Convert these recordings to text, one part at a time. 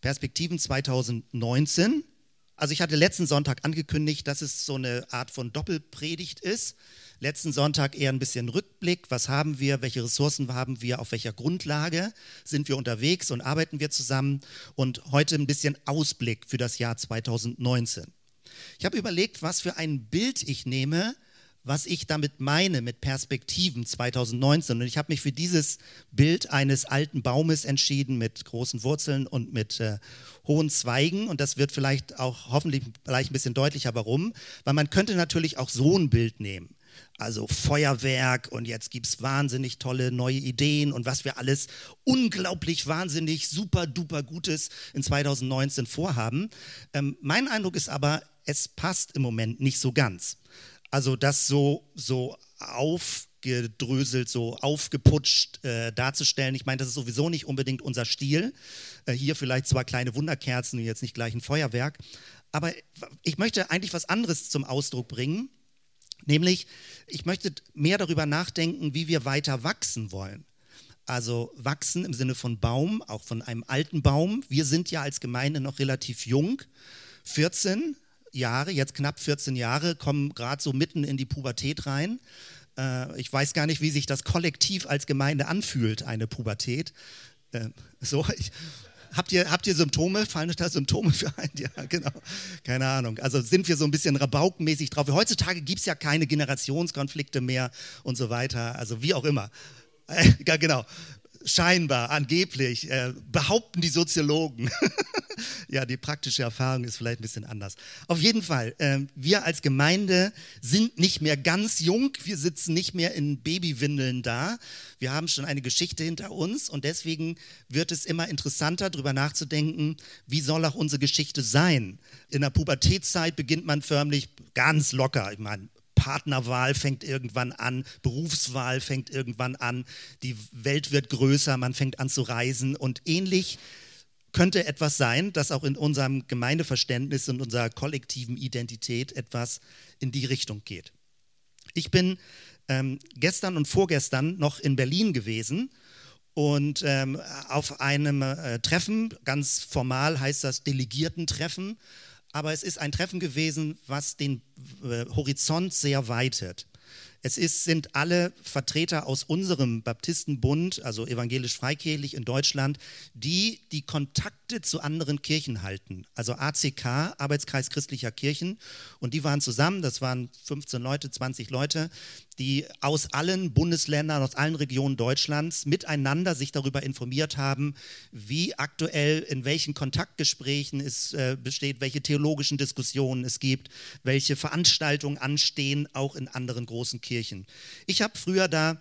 Perspektiven 2019. Also ich hatte letzten Sonntag angekündigt, dass es so eine Art von Doppelpredigt ist. Letzten Sonntag eher ein bisschen Rückblick. Was haben wir? Welche Ressourcen haben wir? Auf welcher Grundlage sind wir unterwegs und arbeiten wir zusammen? Und heute ein bisschen Ausblick für das Jahr 2019. Ich habe überlegt, was für ein Bild ich nehme, was ich damit meine mit Perspektiven 2019. Und ich habe mich für dieses Bild eines alten Baumes entschieden mit großen Wurzeln und mit äh, hohen Zweigen. Und das wird vielleicht auch hoffentlich gleich ein bisschen deutlicher, warum. Weil man könnte natürlich auch so ein Bild nehmen. Also Feuerwerk und jetzt gibt es wahnsinnig tolle neue Ideen und was wir alles unglaublich wahnsinnig super duper Gutes in 2019 vorhaben. Ähm, mein Eindruck ist aber, es passt im Moment nicht so ganz. Also das so, so aufgedröselt, so aufgeputscht äh, darzustellen. Ich meine, das ist sowieso nicht unbedingt unser Stil. Äh, hier vielleicht zwar kleine Wunderkerzen, jetzt nicht gleich ein Feuerwerk. Aber ich möchte eigentlich was anderes zum Ausdruck bringen. Nämlich, ich möchte mehr darüber nachdenken, wie wir weiter wachsen wollen. Also wachsen im Sinne von Baum, auch von einem alten Baum. Wir sind ja als Gemeinde noch relativ jung, 14, Jahre, jetzt knapp 14 Jahre, kommen gerade so mitten in die Pubertät rein. Äh, ich weiß gar nicht, wie sich das kollektiv als Gemeinde anfühlt, eine Pubertät. Äh, so, ich, habt ihr, habt ihr Symptome? Fallen euch da Symptome für ein? Ja, genau. Keine Ahnung. Also sind wir so ein bisschen rabaukenmäßig drauf. Heutzutage gibt es ja keine Generationskonflikte mehr und so weiter. Also wie auch immer. Äh, genau scheinbar, angeblich, äh, behaupten die Soziologen. ja, die praktische Erfahrung ist vielleicht ein bisschen anders. Auf jeden Fall, äh, wir als Gemeinde sind nicht mehr ganz jung, wir sitzen nicht mehr in Babywindeln da. Wir haben schon eine Geschichte hinter uns und deswegen wird es immer interessanter, darüber nachzudenken, wie soll auch unsere Geschichte sein. In der Pubertätszeit beginnt man förmlich ganz locker. Ich meine, Partnerwahl fängt irgendwann an, Berufswahl fängt irgendwann an, die Welt wird größer, man fängt an zu reisen und ähnlich könnte etwas sein, das auch in unserem Gemeindeverständnis und unserer kollektiven Identität etwas in die Richtung geht. Ich bin ähm, gestern und vorgestern noch in Berlin gewesen und ähm, auf einem äh, Treffen, ganz formal heißt das Delegiertentreffen, aber es ist ein Treffen gewesen, was den äh, Horizont sehr weitet. Es ist, sind alle Vertreter aus unserem Baptistenbund, also evangelisch-freikirchlich in Deutschland, die die Kontakte zu anderen Kirchen halten. Also ACK, Arbeitskreis christlicher Kirchen. Und die waren zusammen, das waren 15 Leute, 20 Leute, die aus allen Bundesländern, aus allen Regionen Deutschlands miteinander sich darüber informiert haben, wie aktuell in welchen Kontaktgesprächen es äh, besteht, welche theologischen Diskussionen es gibt, welche Veranstaltungen anstehen, auch in anderen großen Kirchen. Ich habe früher da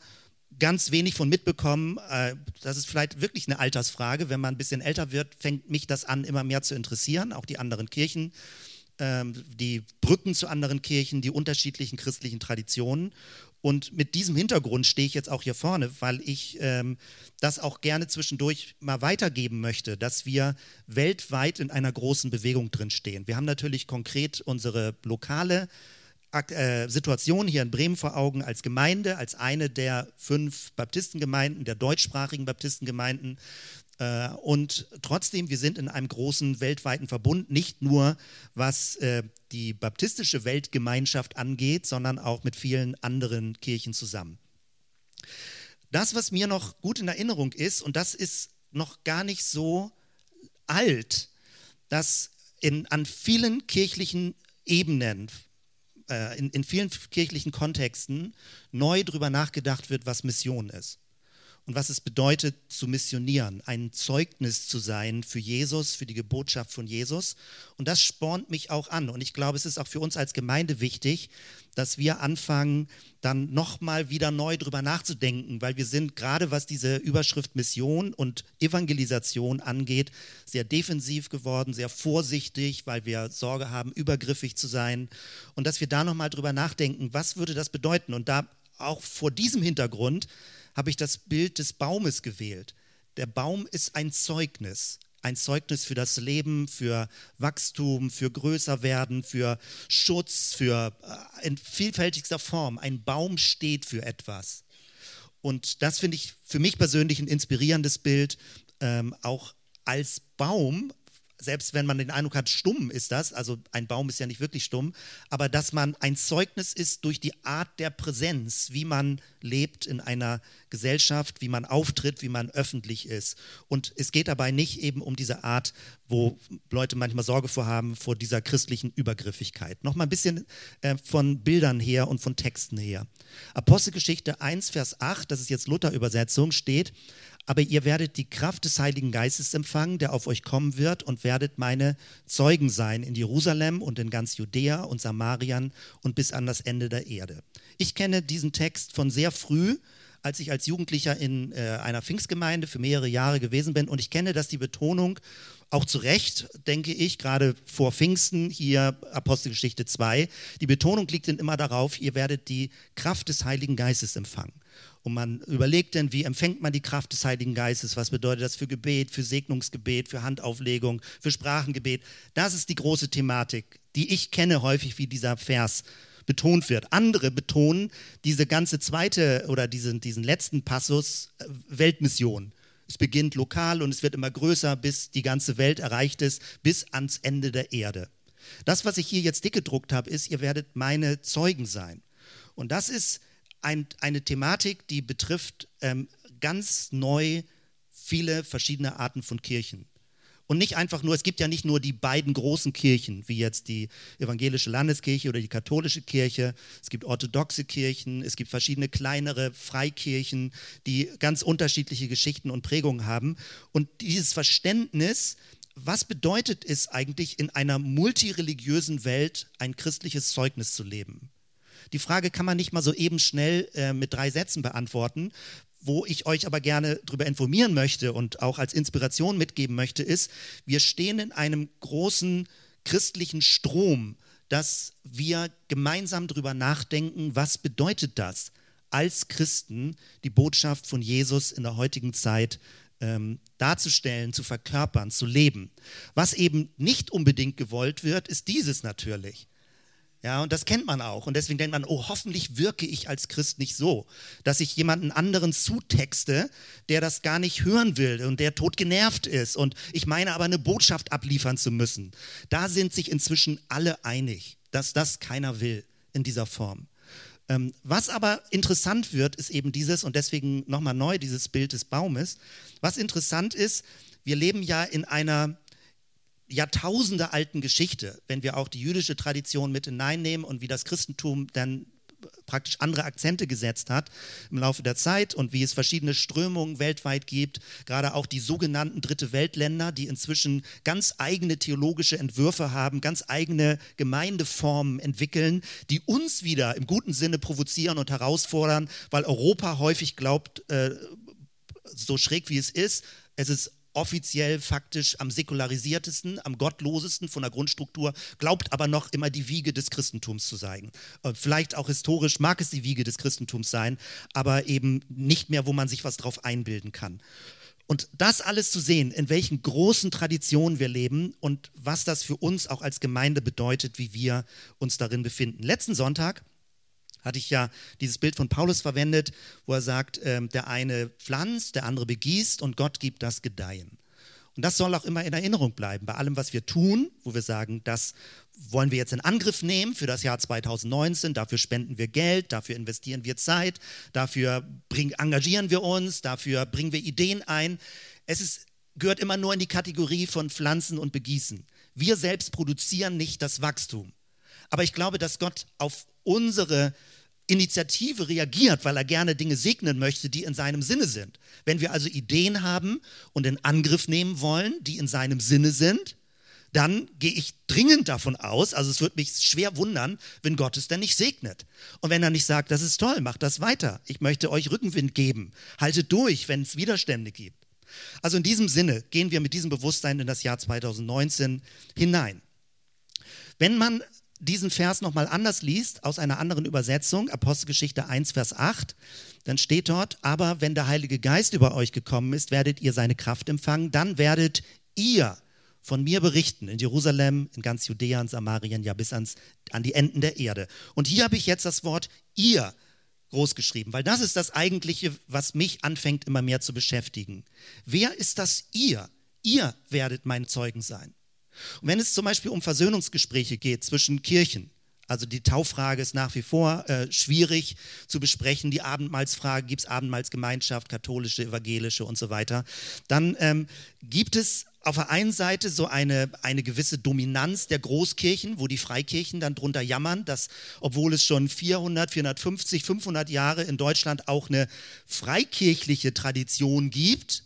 ganz wenig von mitbekommen. Äh, das ist vielleicht wirklich eine Altersfrage. Wenn man ein bisschen älter wird, fängt mich das an, immer mehr zu interessieren, auch die anderen Kirchen die Brücken zu anderen Kirchen, die unterschiedlichen christlichen Traditionen. Und mit diesem Hintergrund stehe ich jetzt auch hier vorne, weil ich ähm, das auch gerne zwischendurch mal weitergeben möchte, dass wir weltweit in einer großen Bewegung drinstehen. Wir haben natürlich konkret unsere lokale äh, Situation hier in Bremen vor Augen als Gemeinde, als eine der fünf Baptistengemeinden, der deutschsprachigen Baptistengemeinden. Äh, und trotzdem, wir sind in einem großen weltweiten Verbund, nicht nur was äh, die baptistische Weltgemeinschaft angeht, sondern auch mit vielen anderen Kirchen zusammen. Das, was mir noch gut in Erinnerung ist, und das ist noch gar nicht so alt, dass in, an vielen kirchlichen Ebenen, äh, in, in vielen kirchlichen Kontexten neu darüber nachgedacht wird, was Mission ist und was es bedeutet zu missionieren, ein Zeugnis zu sein für Jesus, für die Botschaft von Jesus. Und das spornt mich auch an. Und ich glaube, es ist auch für uns als Gemeinde wichtig, dass wir anfangen, dann nochmal wieder neu drüber nachzudenken, weil wir sind gerade was diese Überschrift Mission und Evangelisation angeht, sehr defensiv geworden, sehr vorsichtig, weil wir Sorge haben, übergriffig zu sein. Und dass wir da nochmal drüber nachdenken, was würde das bedeuten? Und da auch vor diesem Hintergrund habe ich das Bild des Baumes gewählt. Der Baum ist ein Zeugnis, ein Zeugnis für das Leben, für Wachstum, für Größerwerden, für Schutz, für äh, in vielfältigster Form. Ein Baum steht für etwas. Und das finde ich für mich persönlich ein inspirierendes Bild, ähm, auch als Baum selbst wenn man den Eindruck hat, stumm ist das, also ein Baum ist ja nicht wirklich stumm, aber dass man ein Zeugnis ist durch die Art der Präsenz, wie man lebt in einer Gesellschaft, wie man auftritt, wie man öffentlich ist. Und es geht dabei nicht eben um diese Art, wo Leute manchmal Sorge vorhaben, vor dieser christlichen Übergriffigkeit. Nochmal ein bisschen äh, von Bildern her und von Texten her. Apostelgeschichte 1, Vers 8, das ist jetzt Luther-Übersetzung, steht, aber ihr werdet die Kraft des Heiligen Geistes empfangen, der auf euch kommen wird, und werdet meine Zeugen sein in Jerusalem und in ganz Judäa und Samarien und bis an das Ende der Erde. Ich kenne diesen Text von sehr früh, als ich als Jugendlicher in äh, einer Pfingstgemeinde für mehrere Jahre gewesen bin. Und ich kenne, dass die Betonung auch zu Recht, denke ich, gerade vor Pfingsten, hier Apostelgeschichte 2, die Betonung liegt dann immer darauf, ihr werdet die Kraft des Heiligen Geistes empfangen. Und man überlegt dann, wie empfängt man die Kraft des Heiligen Geistes? Was bedeutet das für Gebet, für Segnungsgebet, für Handauflegung, für Sprachengebet? Das ist die große Thematik, die ich kenne häufig, wie dieser Vers betont wird. Andere betonen diese ganze zweite oder diesen, diesen letzten Passus äh, Weltmission. Es beginnt lokal und es wird immer größer, bis die ganze Welt erreicht ist, bis ans Ende der Erde. Das, was ich hier jetzt dick gedruckt habe, ist, ihr werdet meine Zeugen sein. Und das ist ein, eine Thematik, die betrifft ähm, ganz neu viele verschiedene Arten von Kirchen. Und nicht einfach nur, es gibt ja nicht nur die beiden großen Kirchen, wie jetzt die evangelische Landeskirche oder die katholische Kirche. Es gibt orthodoxe Kirchen, es gibt verschiedene kleinere Freikirchen, die ganz unterschiedliche Geschichten und Prägungen haben. Und dieses Verständnis, was bedeutet es eigentlich, in einer multireligiösen Welt ein christliches Zeugnis zu leben? Die Frage kann man nicht mal so eben schnell äh, mit drei Sätzen beantworten. Wo ich euch aber gerne darüber informieren möchte und auch als Inspiration mitgeben möchte, ist, wir stehen in einem großen christlichen Strom, dass wir gemeinsam darüber nachdenken, was bedeutet das, als Christen die Botschaft von Jesus in der heutigen Zeit ähm, darzustellen, zu verkörpern, zu leben. Was eben nicht unbedingt gewollt wird, ist dieses natürlich. Ja, und das kennt man auch. Und deswegen denkt man, oh, hoffentlich wirke ich als Christ nicht so, dass ich jemanden anderen zutexte, der das gar nicht hören will und der tot genervt ist. Und ich meine aber eine Botschaft abliefern zu müssen. Da sind sich inzwischen alle einig, dass das keiner will in dieser Form. Ähm, was aber interessant wird, ist eben dieses, und deswegen nochmal neu dieses Bild des Baumes. Was interessant ist, wir leben ja in einer Jahrtausende alten Geschichte, wenn wir auch die jüdische Tradition mit hineinnehmen und wie das Christentum dann praktisch andere Akzente gesetzt hat im Laufe der Zeit und wie es verschiedene Strömungen weltweit gibt, gerade auch die sogenannten Dritte Weltländer, die inzwischen ganz eigene theologische Entwürfe haben, ganz eigene Gemeindeformen entwickeln, die uns wieder im guten Sinne provozieren und herausfordern, weil Europa häufig glaubt, äh, so schräg wie es ist, es ist offiziell faktisch am säkularisiertesten, am gottlosesten von der Grundstruktur, glaubt aber noch immer die Wiege des Christentums zu sein. Äh, vielleicht auch historisch mag es die Wiege des Christentums sein, aber eben nicht mehr, wo man sich was drauf einbilden kann. Und das alles zu sehen, in welchen großen Traditionen wir leben und was das für uns auch als Gemeinde bedeutet, wie wir uns darin befinden. Letzten Sonntag hatte ich ja dieses Bild von Paulus verwendet, wo er sagt, äh, der eine pflanzt, der andere begießt und Gott gibt das Gedeihen. Und das soll auch immer in Erinnerung bleiben, bei allem, was wir tun, wo wir sagen, das wollen wir jetzt in Angriff nehmen für das Jahr 2019, dafür spenden wir Geld, dafür investieren wir Zeit, dafür bring, engagieren wir uns, dafür bringen wir Ideen ein. Es ist, gehört immer nur in die Kategorie von Pflanzen und Begießen. Wir selbst produzieren nicht das Wachstum. Aber ich glaube, dass Gott auf unsere Initiative reagiert, weil er gerne Dinge segnen möchte, die in seinem Sinne sind. Wenn wir also Ideen haben und in Angriff nehmen wollen, die in seinem Sinne sind, dann gehe ich dringend davon aus, also es würde mich schwer wundern, wenn Gott es denn nicht segnet. Und wenn er nicht sagt, das ist toll, macht das weiter. Ich möchte euch Rückenwind geben. Haltet durch, wenn es Widerstände gibt. Also in diesem Sinne gehen wir mit diesem Bewusstsein in das Jahr 2019 hinein. Wenn man diesen Vers nochmal anders liest, aus einer anderen Übersetzung, Apostelgeschichte 1, Vers 8, dann steht dort, aber wenn der Heilige Geist über euch gekommen ist, werdet ihr seine Kraft empfangen, dann werdet ihr von mir berichten in Jerusalem, in ganz Judäa und Samarien, ja bis ans, an die Enden der Erde. Und hier habe ich jetzt das Wort ihr großgeschrieben, weil das ist das eigentliche, was mich anfängt immer mehr zu beschäftigen. Wer ist das ihr? Ihr werdet meine Zeugen sein. Und wenn es zum Beispiel um Versöhnungsgespräche geht zwischen Kirchen, also die Tauffrage ist nach wie vor äh, schwierig zu besprechen. Die Abendmahlsfrage, gibt es Abendmahlsgemeinschaft, katholische, evangelische und so weiter. Dann ähm, gibt es auf der einen Seite so eine, eine gewisse Dominanz der Großkirchen, wo die Freikirchen dann drunter jammern, dass obwohl es schon 400, 450, 500 Jahre in Deutschland auch eine freikirchliche Tradition gibt,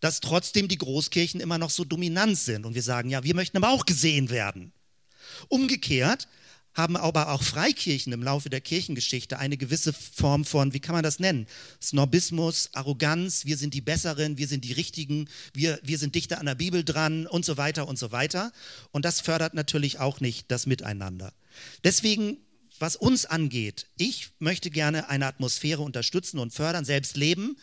dass trotzdem die Großkirchen immer noch so dominant sind. Und wir sagen, ja, wir möchten aber auch gesehen werden. Umgekehrt haben aber auch Freikirchen im Laufe der Kirchengeschichte eine gewisse Form von, wie kann man das nennen? Snobismus, Arroganz, wir sind die Besseren, wir sind die Richtigen, wir, wir sind dichter an der Bibel dran und so weiter und so weiter. Und das fördert natürlich auch nicht das Miteinander. Deswegen, was uns angeht, ich möchte gerne eine Atmosphäre unterstützen und fördern, selbst leben,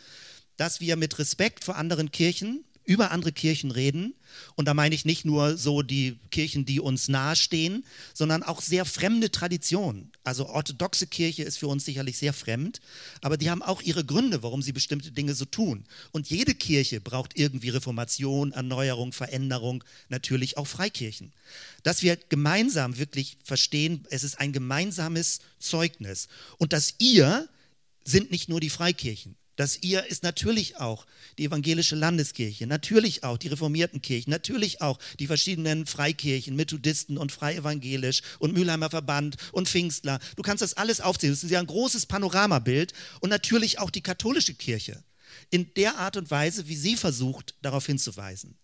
dass wir mit Respekt vor anderen Kirchen, über andere Kirchen reden. Und da meine ich nicht nur so die Kirchen, die uns nahestehen, sondern auch sehr fremde Traditionen. Also orthodoxe Kirche ist für uns sicherlich sehr fremd, aber die haben auch ihre Gründe, warum sie bestimmte Dinge so tun. Und jede Kirche braucht irgendwie Reformation, Erneuerung, Veränderung, natürlich auch Freikirchen. Dass wir gemeinsam wirklich verstehen, es ist ein gemeinsames Zeugnis. Und dass ihr sind nicht nur die Freikirchen. Das ihr ist natürlich auch die evangelische Landeskirche, natürlich auch die reformierten Kirchen, natürlich auch die verschiedenen Freikirchen, Methodisten und Freievangelisch und Mülheimer Verband und Pfingstler. Du kannst das alles aufzählen. Das ist ja ein großes Panoramabild und natürlich auch die katholische Kirche in der Art und Weise, wie sie versucht, darauf hinzuweisen.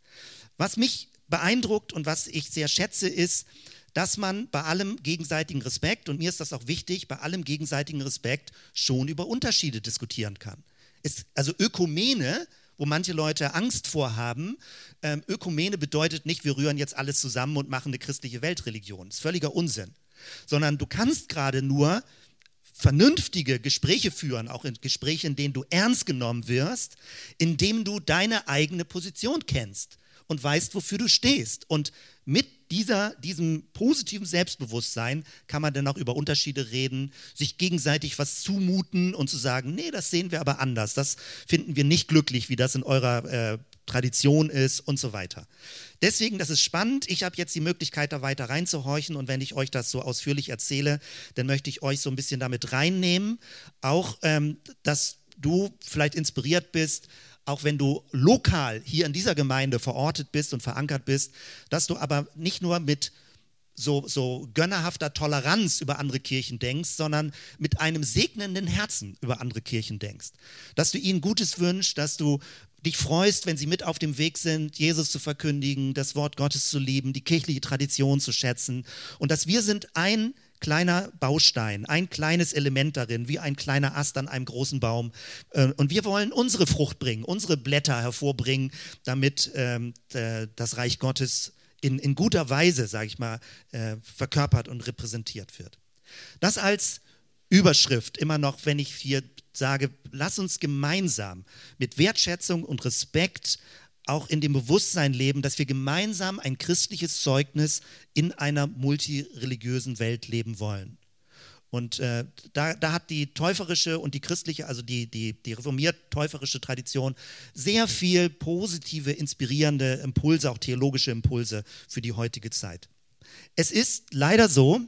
Was mich beeindruckt und was ich sehr schätze, ist, dass man bei allem gegenseitigen Respekt, und mir ist das auch wichtig, bei allem gegenseitigen Respekt schon über Unterschiede diskutieren kann. Ist, also Ökumene, wo manche Leute Angst vorhaben, ähm, Ökumene bedeutet nicht, wir rühren jetzt alles zusammen und machen eine christliche Weltreligion. Das ist völliger Unsinn. Sondern du kannst gerade nur vernünftige Gespräche führen, auch in Gesprächen, in denen du ernst genommen wirst, indem du deine eigene Position kennst und weißt, wofür du stehst. Und mit dieser, diesem positiven Selbstbewusstsein kann man dann auch über Unterschiede reden, sich gegenseitig was zumuten und zu sagen, nee, das sehen wir aber anders, das finden wir nicht glücklich, wie das in eurer äh, Tradition ist und so weiter. Deswegen, das ist spannend. Ich habe jetzt die Möglichkeit, da weiter reinzuhorchen und wenn ich euch das so ausführlich erzähle, dann möchte ich euch so ein bisschen damit reinnehmen, auch, ähm, dass du vielleicht inspiriert bist, auch wenn du lokal hier in dieser Gemeinde verortet bist und verankert bist, dass du aber nicht nur mit so, so gönnerhafter Toleranz über andere Kirchen denkst, sondern mit einem segnenden Herzen über andere Kirchen denkst. Dass du ihnen Gutes wünschst, dass du dich freust, wenn sie mit auf dem Weg sind, Jesus zu verkündigen, das Wort Gottes zu lieben, die kirchliche Tradition zu schätzen und dass wir sind ein kleiner Baustein, ein kleines Element darin, wie ein kleiner Ast an einem großen Baum. Äh, und wir wollen unsere Frucht bringen, unsere Blätter hervorbringen, damit ähm, das Reich Gottes in, in guter Weise, sage ich mal, äh, verkörpert und repräsentiert wird. Das als Überschrift immer noch, wenn ich hier sage, lass uns gemeinsam mit Wertschätzung und Respekt auch in dem Bewusstsein leben, dass wir gemeinsam ein christliches Zeugnis in einer multireligiösen Welt leben wollen. Und äh, da, da, hat die täuferische und die christliche, also die, die, die reformiert-täuferische Tradition sehr viel positive, inspirierende Impulse, auch theologische Impulse für die heutige Zeit. Es ist leider so,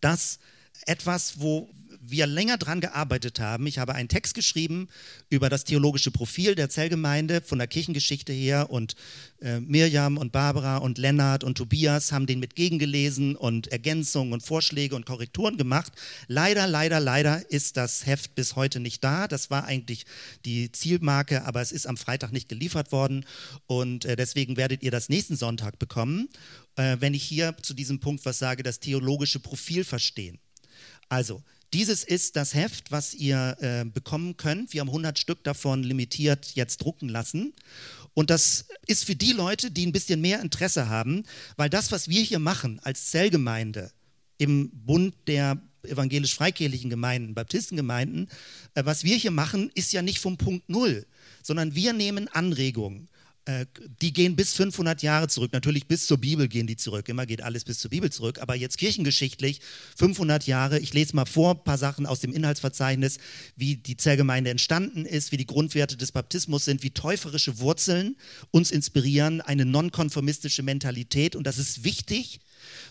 dass etwas, wo wir länger dran gearbeitet haben. Ich habe einen Text geschrieben über das theologische Profil der Zellgemeinde von der Kirchengeschichte her und äh, Mirjam und Barbara und Lennart und Tobias haben den mit gegengelesen und Ergänzungen und Vorschläge und Korrekturen gemacht. Leider, leider, leider ist das Heft bis heute nicht da. Das war eigentlich die Zielmarke, aber es ist am Freitag nicht geliefert worden und äh, deswegen werdet ihr das nächsten Sonntag bekommen, äh, wenn ich hier zu diesem Punkt was sage, das theologische Profil verstehen. Also, dieses ist das Heft, was ihr äh, bekommen könnt. Wir haben 100 Stück davon limitiert jetzt drucken lassen. Und das ist für die Leute, die ein bisschen mehr Interesse haben, weil das, was wir hier machen als Zellgemeinde im Bund der evangelisch-freikirchlichen Gemeinden, Baptistengemeinden, äh, was wir hier machen, ist ja nicht vom Punkt Null, sondern wir nehmen Anregungen die gehen bis 500 Jahre zurück. Natürlich bis zur Bibel gehen die zurück. Immer geht alles bis zur Bibel zurück. Aber jetzt kirchengeschichtlich 500 Jahre. Ich lese mal vor ein paar Sachen aus dem Inhaltsverzeichnis, wie die Zellgemeinde entstanden ist, wie die Grundwerte des Baptismus sind, wie täuferische Wurzeln uns inspirieren, eine nonkonformistische Mentalität. Und das ist wichtig,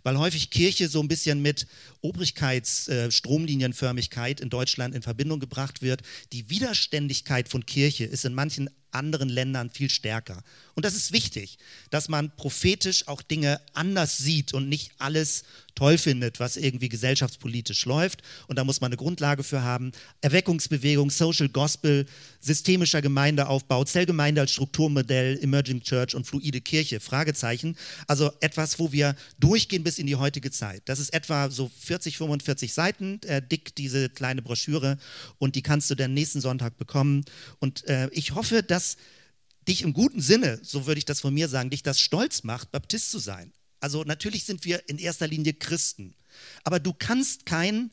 weil häufig Kirche so ein bisschen mit Obrigkeitsstromlinienförmigkeit äh, in Deutschland in Verbindung gebracht wird. Die Widerständigkeit von Kirche ist in manchen anderen Ländern viel stärker. Und das ist wichtig, dass man prophetisch auch Dinge anders sieht und nicht alles toll findet, was irgendwie gesellschaftspolitisch läuft. Und da muss man eine Grundlage für haben. Erweckungsbewegung, Social Gospel, systemischer Gemeindeaufbau, Zellgemeinde als Strukturmodell, Emerging Church und fluide Kirche, Fragezeichen. Also etwas, wo wir durchgehen bis in die heutige Zeit. Das ist etwa so 40, 45 Seiten äh, dick, diese kleine Broschüre. Und die kannst du dann nächsten Sonntag bekommen. Und äh, ich hoffe, dass dich im guten Sinne, so würde ich das von mir sagen, dich das stolz macht, Baptist zu sein. Also natürlich sind wir in erster Linie Christen, aber du kannst kein,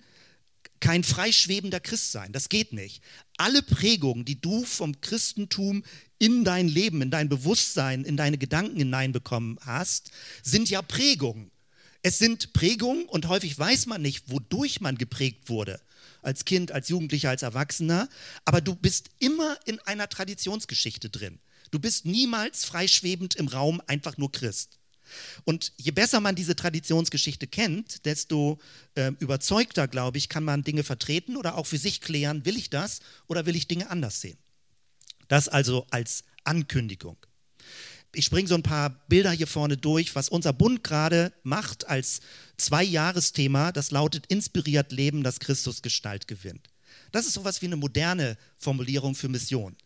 kein freischwebender Christ sein. Das geht nicht. Alle Prägungen, die du vom Christentum in dein Leben, in dein Bewusstsein, in deine Gedanken hineinbekommen hast, sind ja Prägungen. Es sind Prägungen und häufig weiß man nicht, wodurch man geprägt wurde. Als Kind, als Jugendlicher, als Erwachsener. Aber du bist immer in einer Traditionsgeschichte drin. Du bist niemals freischwebend im Raum einfach nur Christ. Und je besser man diese Traditionsgeschichte kennt, desto äh, überzeugter, glaube ich, kann man Dinge vertreten oder auch für sich klären, will ich das oder will ich Dinge anders sehen. Das also als Ankündigung. Ich springe so ein paar Bilder hier vorne durch, was unser Bund gerade macht als Zwei-Jahres-Thema. Das lautet inspiriert Leben, das Christus Gestalt gewinnt. Das ist sowas wie eine moderne Formulierung für Mission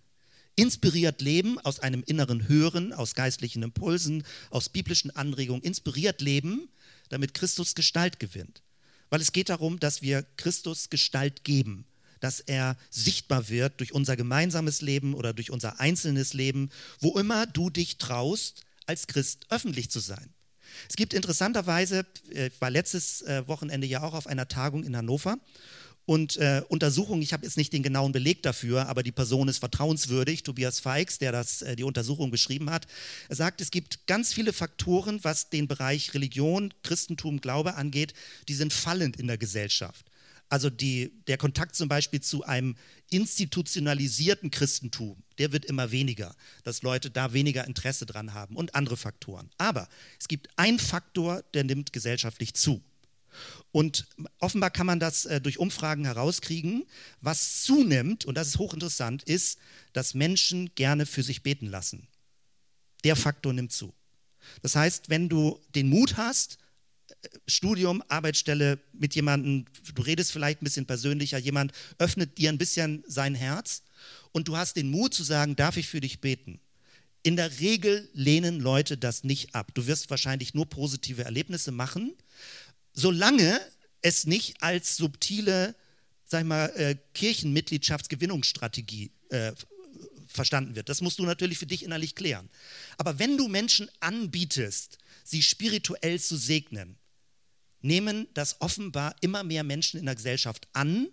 inspiriert leben aus einem inneren Hören, aus geistlichen Impulsen, aus biblischen Anregungen, inspiriert leben, damit Christus Gestalt gewinnt. Weil es geht darum, dass wir Christus Gestalt geben, dass er sichtbar wird durch unser gemeinsames Leben oder durch unser einzelnes Leben, wo immer du dich traust, als Christ öffentlich zu sein. Es gibt interessanterweise, äh, ich war letztes äh, Wochenende ja auch auf einer Tagung in Hannover und äh, Untersuchungen, ich habe jetzt nicht den genauen Beleg dafür, aber die Person ist vertrauenswürdig, Tobias Feix, der das, äh, die Untersuchung beschrieben hat. Er sagt, es gibt ganz viele Faktoren, was den Bereich Religion, Christentum, Glaube angeht, die sind fallend in der Gesellschaft. Also die, der Kontakt zum Beispiel zu einem institutionalisierten Christentum, der wird immer weniger, dass Leute da weniger Interesse dran haben und andere Faktoren. Aber es gibt einen Faktor, der nimmt gesellschaftlich zu. Und offenbar kann man das äh, durch Umfragen herauskriegen. Was zunimmt, und das ist hochinteressant, ist, dass Menschen gerne für sich beten lassen. Der Faktor nimmt zu. Das heißt, wenn du den Mut hast, Studium, Arbeitsstelle mit jemandem, du redest vielleicht ein bisschen persönlicher, jemand öffnet dir ein bisschen sein Herz und du hast den Mut zu sagen, darf ich für dich beten? In der Regel lehnen Leute das nicht ab. Du wirst wahrscheinlich nur positive Erlebnisse machen, solange es nicht als subtile, sag ich mal, äh, Kirchenmitgliedschaftsgewinnungsstrategie äh, verstanden wird. Das musst du natürlich für dich innerlich klären. Aber wenn du Menschen anbietest, sie spirituell zu segnen, nehmen das offenbar immer mehr Menschen in der Gesellschaft an,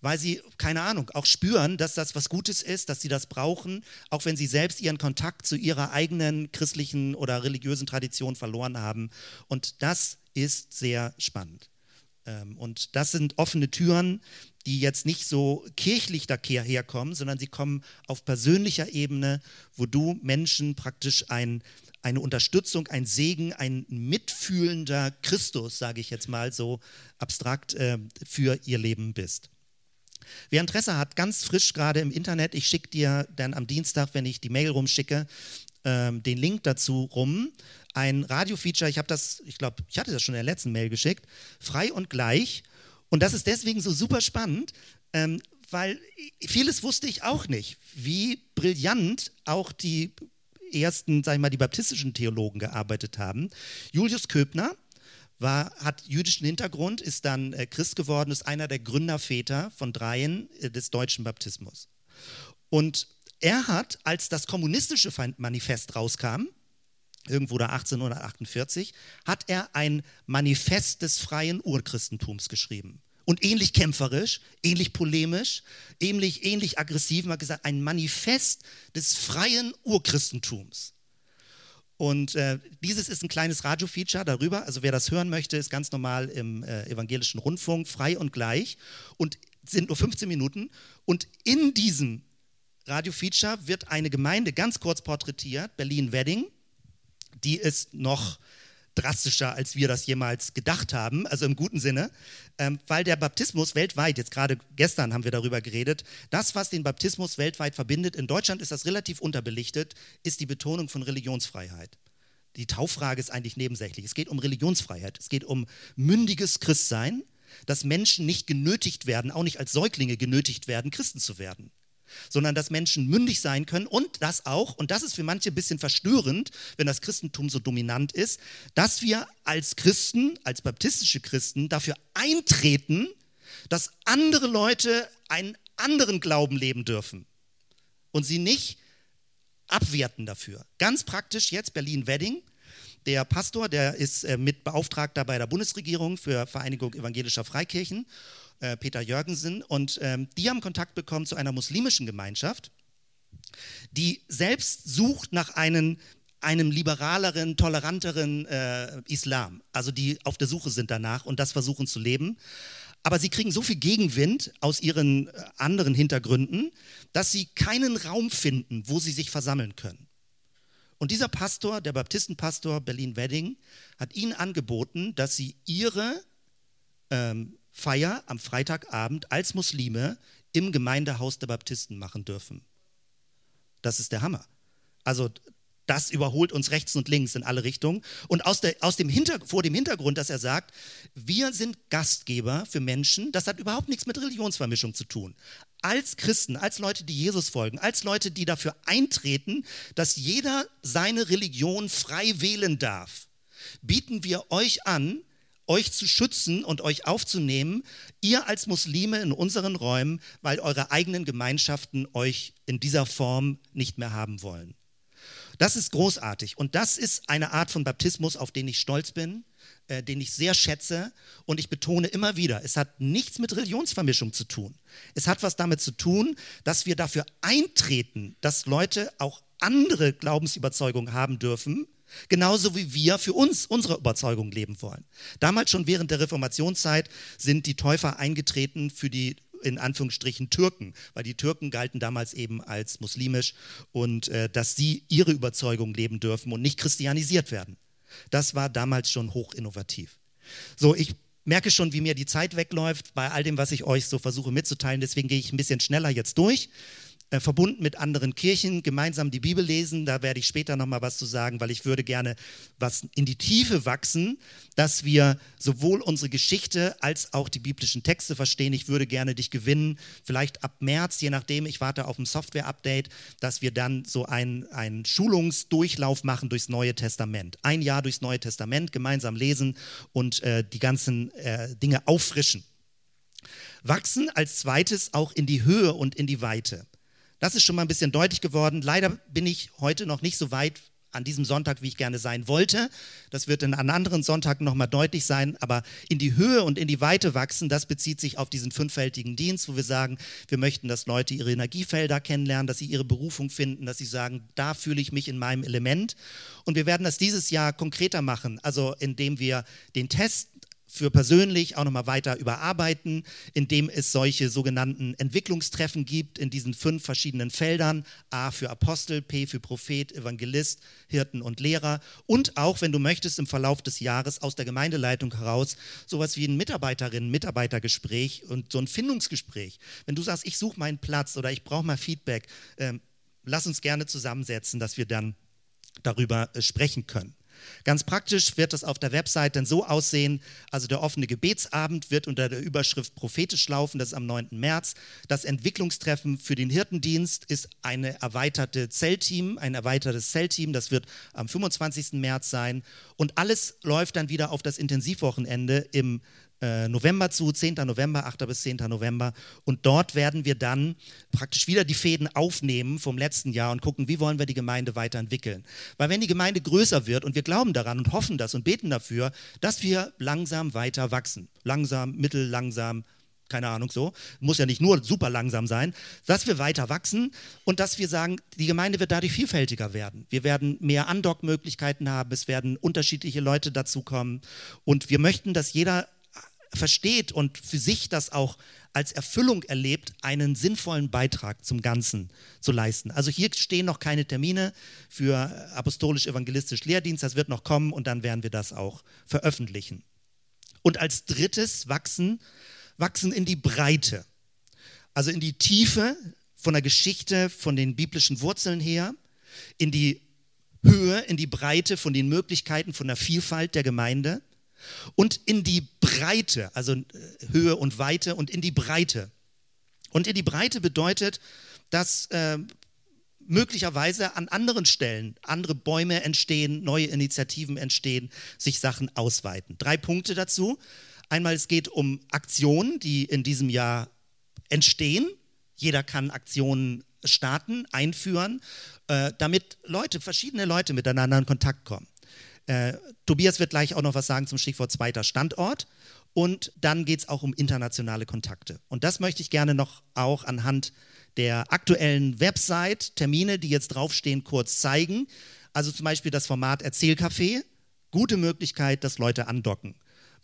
weil sie, keine Ahnung, auch spüren, dass das was Gutes ist, dass sie das brauchen, auch wenn sie selbst ihren Kontakt zu ihrer eigenen christlichen oder religiösen Tradition verloren haben. Und das ist sehr spannend. Ähm, und das sind offene Türen, die jetzt nicht so kirchlich daherkommen, sondern sie kommen auf persönlicher Ebene, wo du Menschen praktisch ein, eine Unterstützung, ein Segen, ein mitfühlender Christus, sage ich jetzt mal so abstrakt, äh, für ihr Leben bist. Wer Interesse hat, ganz frisch gerade im Internet, ich schicke dir dann am Dienstag, wenn ich die Mail rumschicke, ähm, den Link dazu rum ein Radio-Feature, ich habe das, ich glaube, ich hatte das schon in der letzten Mail geschickt, frei und gleich. Und das ist deswegen so super spannend, ähm, weil vieles wusste ich auch nicht, wie brillant auch die ersten, sag ich mal, die baptistischen Theologen gearbeitet haben. Julius Köbner war, hat jüdischen Hintergrund, ist dann äh, Christ geworden, ist einer der Gründerväter von dreien äh, des deutschen Baptismus. Und er hat, als das kommunistische Manifest rauskam, irgendwo da 1848, hat er ein Manifest des freien Urchristentums geschrieben. Und ähnlich kämpferisch, ähnlich polemisch, ähnlich, ähnlich aggressiv, man hat gesagt, ein Manifest des freien Urchristentums. Und äh, dieses ist ein kleines Radio-Feature darüber. Also wer das hören möchte, ist ganz normal im äh, evangelischen Rundfunk, frei und gleich. Und sind nur 15 Minuten. Und in diesem Radio-Feature wird eine Gemeinde ganz kurz porträtiert, Berlin-Wedding. Die ist noch drastischer, als wir das jemals gedacht haben, also im guten Sinne, ähm, weil der Baptismus weltweit, jetzt gerade gestern haben wir darüber geredet, das, was den Baptismus weltweit verbindet, in Deutschland ist das relativ unterbelichtet, ist die Betonung von Religionsfreiheit. Die Tauffrage ist eigentlich nebensächlich. Es geht um Religionsfreiheit, es geht um mündiges Christsein, dass Menschen nicht genötigt werden, auch nicht als Säuglinge genötigt werden, Christen zu werden sondern dass Menschen mündig sein können und das auch, und das ist für manche ein bisschen verstörend, wenn das Christentum so dominant ist, dass wir als Christen, als baptistische Christen dafür eintreten, dass andere Leute einen anderen Glauben leben dürfen und sie nicht abwerten dafür. Ganz praktisch jetzt Berlin-Wedding. Der Pastor, der ist äh, mit Beauftragter bei der Bundesregierung für Vereinigung evangelischer Freikirchen äh, Peter Jürgensen, und ähm, die haben Kontakt bekommen zu einer muslimischen Gemeinschaft, die selbst sucht nach einem, einem liberaleren, toleranteren äh, Islam, also die auf der Suche sind danach und das versuchen zu leben. Aber sie kriegen so viel Gegenwind aus ihren äh, anderen Hintergründen, dass sie keinen Raum finden, wo sie sich versammeln können. Und dieser Pastor, der Baptistenpastor Berlin-Wedding, hat ihnen angeboten, dass sie ihre ähm, Feier am Freitagabend als Muslime im Gemeindehaus der Baptisten machen dürfen. Das ist der Hammer. Also das überholt uns rechts und links in alle Richtungen. Und aus, der, aus dem vor dem Hintergrund, dass er sagt, wir sind Gastgeber für Menschen, das hat überhaupt nichts mit Religionsvermischung zu tun. Als Christen, als Leute, die Jesus folgen, als Leute, die dafür eintreten, dass jeder seine Religion frei wählen darf, bieten wir euch an, euch zu schützen und euch aufzunehmen, ihr als Muslime in unseren Räumen, weil eure eigenen Gemeinschaften euch in dieser Form nicht mehr haben wollen. Das ist großartig und das ist eine Art von Baptismus, auf den ich stolz bin, äh, den ich sehr schätze und ich betone immer wieder, es hat nichts mit Religionsvermischung zu tun. Es hat was damit zu tun, dass wir dafür eintreten, dass Leute auch andere Glaubensüberzeugungen haben dürfen Genauso wie wir für uns unsere Überzeugung leben wollen. Damals schon während der Reformationszeit sind die Täufer eingetreten für die in Anführungsstrichen Türken, weil die Türken galten damals eben als muslimisch und äh, dass sie ihre Überzeugung leben dürfen und nicht christianisiert werden. Das war damals schon hoch innovativ. So, ich merke schon, wie mir die Zeit wegläuft bei all dem, was ich euch so versuche mitzuteilen. Deswegen gehe ich ein bisschen schneller jetzt durch. Äh, verbunden mit anderen Kirchen, gemeinsam die Bibel lesen. Da werde ich später nochmal was zu sagen, weil ich würde gerne was in die Tiefe wachsen, dass wir sowohl unsere Geschichte als auch die biblischen Texte verstehen. Ich würde gerne dich gewinnen, vielleicht ab März, je nachdem, ich warte auf ein Software-Update, dass wir dann so einen, einen Schulungsdurchlauf machen durchs Neue Testament. Ein Jahr durchs Neue Testament, gemeinsam lesen und äh, die ganzen äh, Dinge auffrischen. Wachsen als zweites auch in die Höhe und in die Weite. Das ist schon mal ein bisschen deutlich geworden. Leider bin ich heute noch nicht so weit an diesem Sonntag, wie ich gerne sein wollte. Das wird einem anderen Sonntag nochmal deutlich sein, aber in die Höhe und in die Weite wachsen, das bezieht sich auf diesen fünffältigen Dienst, wo wir sagen, wir möchten, dass Leute ihre Energiefelder kennenlernen, dass sie ihre Berufung finden, dass sie sagen, da fühle ich mich in meinem Element. Und wir werden das dieses Jahr konkreter machen, also indem wir den Test für persönlich auch nochmal weiter überarbeiten, indem es solche sogenannten Entwicklungstreffen gibt in diesen fünf verschiedenen Feldern. A für Apostel, P für Prophet, Evangelist, Hirten und Lehrer. Und auch, wenn du möchtest, im Verlauf des Jahres aus der Gemeindeleitung heraus sowas wie ein Mitarbeiterinnen-Mitarbeitergespräch und so ein Findungsgespräch. Wenn du sagst, ich suche meinen Platz oder ich brauche mal Feedback, äh, lass uns gerne zusammensetzen, dass wir dann darüber äh, sprechen können. Ganz praktisch wird das auf der Website dann so aussehen, also der offene Gebetsabend wird unter der Überschrift prophetisch laufen, das ist am 9. März. Das Entwicklungstreffen für den Hirtendienst ist eine erweiterte Zellteam, ein erweitertes Zellteam, das wird am 25. März sein. Und alles läuft dann wieder auf das Intensivwochenende im äh, November zu, 10. November, 8. bis 10. November. Und dort werden wir dann praktisch wieder die Fäden aufnehmen vom letzten Jahr und gucken, wie wollen wir die Gemeinde weiterentwickeln. Weil wenn die Gemeinde größer wird und wir glauben daran und hoffen das und beten dafür, dass wir langsam weiter wachsen. Langsam, mittel, langsam, keine Ahnung so, muss ja nicht nur super langsam sein, dass wir weiter wachsen und dass wir sagen, die Gemeinde wird dadurch vielfältiger werden. Wir werden mehr Andockmöglichkeiten haben, es werden unterschiedliche Leute dazukommen und wir möchten, dass jeder versteht und für sich das auch als Erfüllung erlebt, einen sinnvollen Beitrag zum Ganzen zu leisten. Also hier stehen noch keine Termine für apostolisch-evangelistisch Lehrdienst, das wird noch kommen und dann werden wir das auch veröffentlichen. Und als drittes wachsen wachsen in die Breite, also in die Tiefe von der Geschichte, von den biblischen Wurzeln her, in die Höhe, in die Breite von den Möglichkeiten, von der Vielfalt der Gemeinde und in die Breite, also äh, Höhe und Weite und in die Breite. Und in die Breite bedeutet, dass äh, möglicherweise an anderen Stellen andere Bäume entstehen, neue Initiativen entstehen, sich Sachen ausweiten. Drei Punkte dazu. Einmal es geht um Aktionen, die in diesem Jahr entstehen. Jeder kann Aktionen starten, einführen, äh, damit Leute, verschiedene Leute miteinander in Kontakt kommen. Äh, Tobias wird gleich auch noch was sagen zum Stichwort zweiter Standort. Und dann geht es auch um internationale Kontakte. Und das möchte ich gerne noch auch anhand der aktuellen Website, Termine, die jetzt draufstehen, kurz zeigen. Also zum Beispiel das Format Erzählcafé. Gute Möglichkeit, dass Leute andocken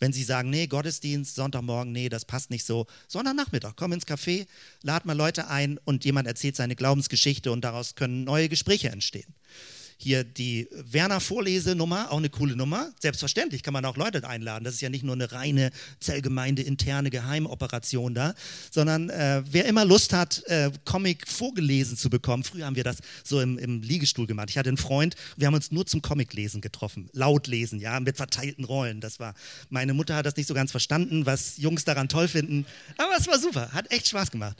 wenn sie sagen, nee, Gottesdienst, Sonntagmorgen, nee, das passt nicht so, sondern Nachmittag, komm ins Café, lad mal Leute ein und jemand erzählt seine Glaubensgeschichte und daraus können neue Gespräche entstehen hier die Werner Vorlesenummer, auch eine coole Nummer. Selbstverständlich kann man auch Leute einladen. Das ist ja nicht nur eine reine Zellgemeinde interne Geheimoperation da, sondern äh, wer immer Lust hat, äh, Comic vorgelesen zu bekommen. Früher haben wir das so im, im Liegestuhl gemacht. Ich hatte einen Freund, wir haben uns nur zum Comiclesen getroffen. Laut lesen, ja, mit verteilten Rollen. Das war, meine Mutter hat das nicht so ganz verstanden, was Jungs daran toll finden. Aber es war super, hat echt Spaß gemacht.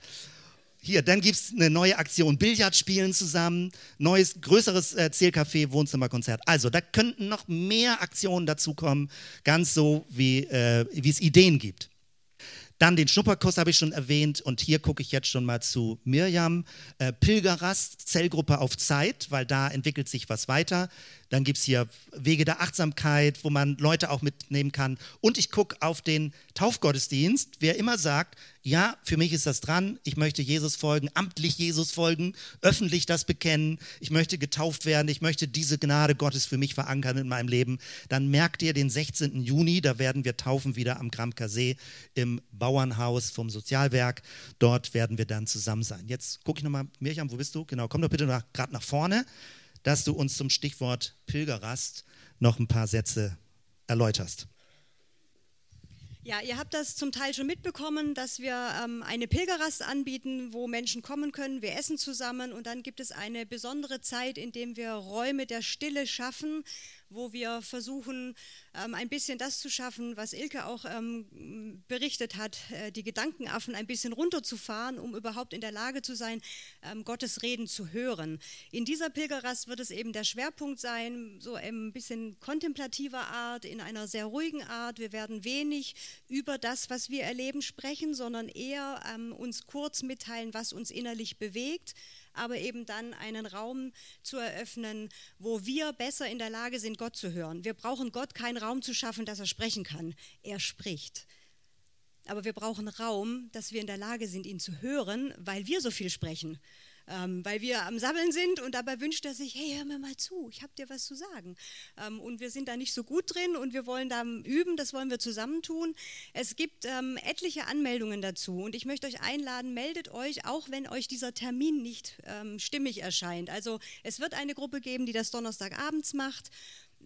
Hier, dann gibt es eine neue Aktion, Billard spielen zusammen, neues, größeres äh, Zählcafé, Wohnzimmerkonzert. Also, da könnten noch mehr Aktionen dazukommen, ganz so, wie äh, es Ideen gibt. Dann den Schnupperkurs habe ich schon erwähnt und hier gucke ich jetzt schon mal zu Mirjam. Äh, Pilgerrast, Zellgruppe auf Zeit, weil da entwickelt sich was weiter. Dann gibt es hier Wege der Achtsamkeit, wo man Leute auch mitnehmen kann. Und ich gucke auf den Taufgottesdienst. Wer immer sagt, ja, für mich ist das dran, ich möchte Jesus folgen, amtlich Jesus folgen, öffentlich das bekennen, ich möchte getauft werden, ich möchte diese Gnade Gottes für mich verankern in meinem Leben, dann merkt ihr den 16. Juni, da werden wir taufen wieder am Gramker See im Bauernhaus vom Sozialwerk. Dort werden wir dann zusammen sein. Jetzt gucke ich nochmal, Mirjam, wo bist du? Genau, komm doch bitte gerade nach vorne dass du uns zum Stichwort Pilgerrast noch ein paar Sätze erläuterst. Ja, ihr habt das zum Teil schon mitbekommen, dass wir ähm, eine Pilgerrast anbieten, wo Menschen kommen können. Wir essen zusammen und dann gibt es eine besondere Zeit, in der wir Räume der Stille schaffen, wo wir versuchen, ähm, ein bisschen das zu schaffen, was Ilke auch ähm, berichtet hat, äh, die Gedankenaffen ein bisschen runterzufahren, um überhaupt in der Lage zu sein, ähm, Gottes Reden zu hören. In dieser Pilgerrast wird es eben der Schwerpunkt sein, so ein bisschen kontemplativer Art, in einer sehr ruhigen Art. Wir werden wenig über das, was wir erleben, sprechen, sondern eher uns kurz mitteilen, was uns innerlich bewegt aber eben dann einen Raum zu eröffnen, wo wir besser in der Lage sind, Gott zu hören. Wir brauchen Gott keinen Raum zu schaffen, dass er sprechen kann. Er spricht. Aber wir brauchen Raum, dass wir in der Lage sind, ihn zu hören, weil wir so viel sprechen ähm, weil wir am Sabbeln sind und dabei wünscht er sich, hey, hör mir mal zu, ich habe dir was zu sagen. Ähm, und wir sind da nicht so gut drin und wir wollen da üben, das wollen wir zusammen tun. Es gibt ähm, etliche Anmeldungen dazu und ich möchte euch einladen, meldet euch, auch wenn euch dieser Termin nicht ähm, stimmig erscheint. Also es wird eine Gruppe geben, die das Donnerstagabends macht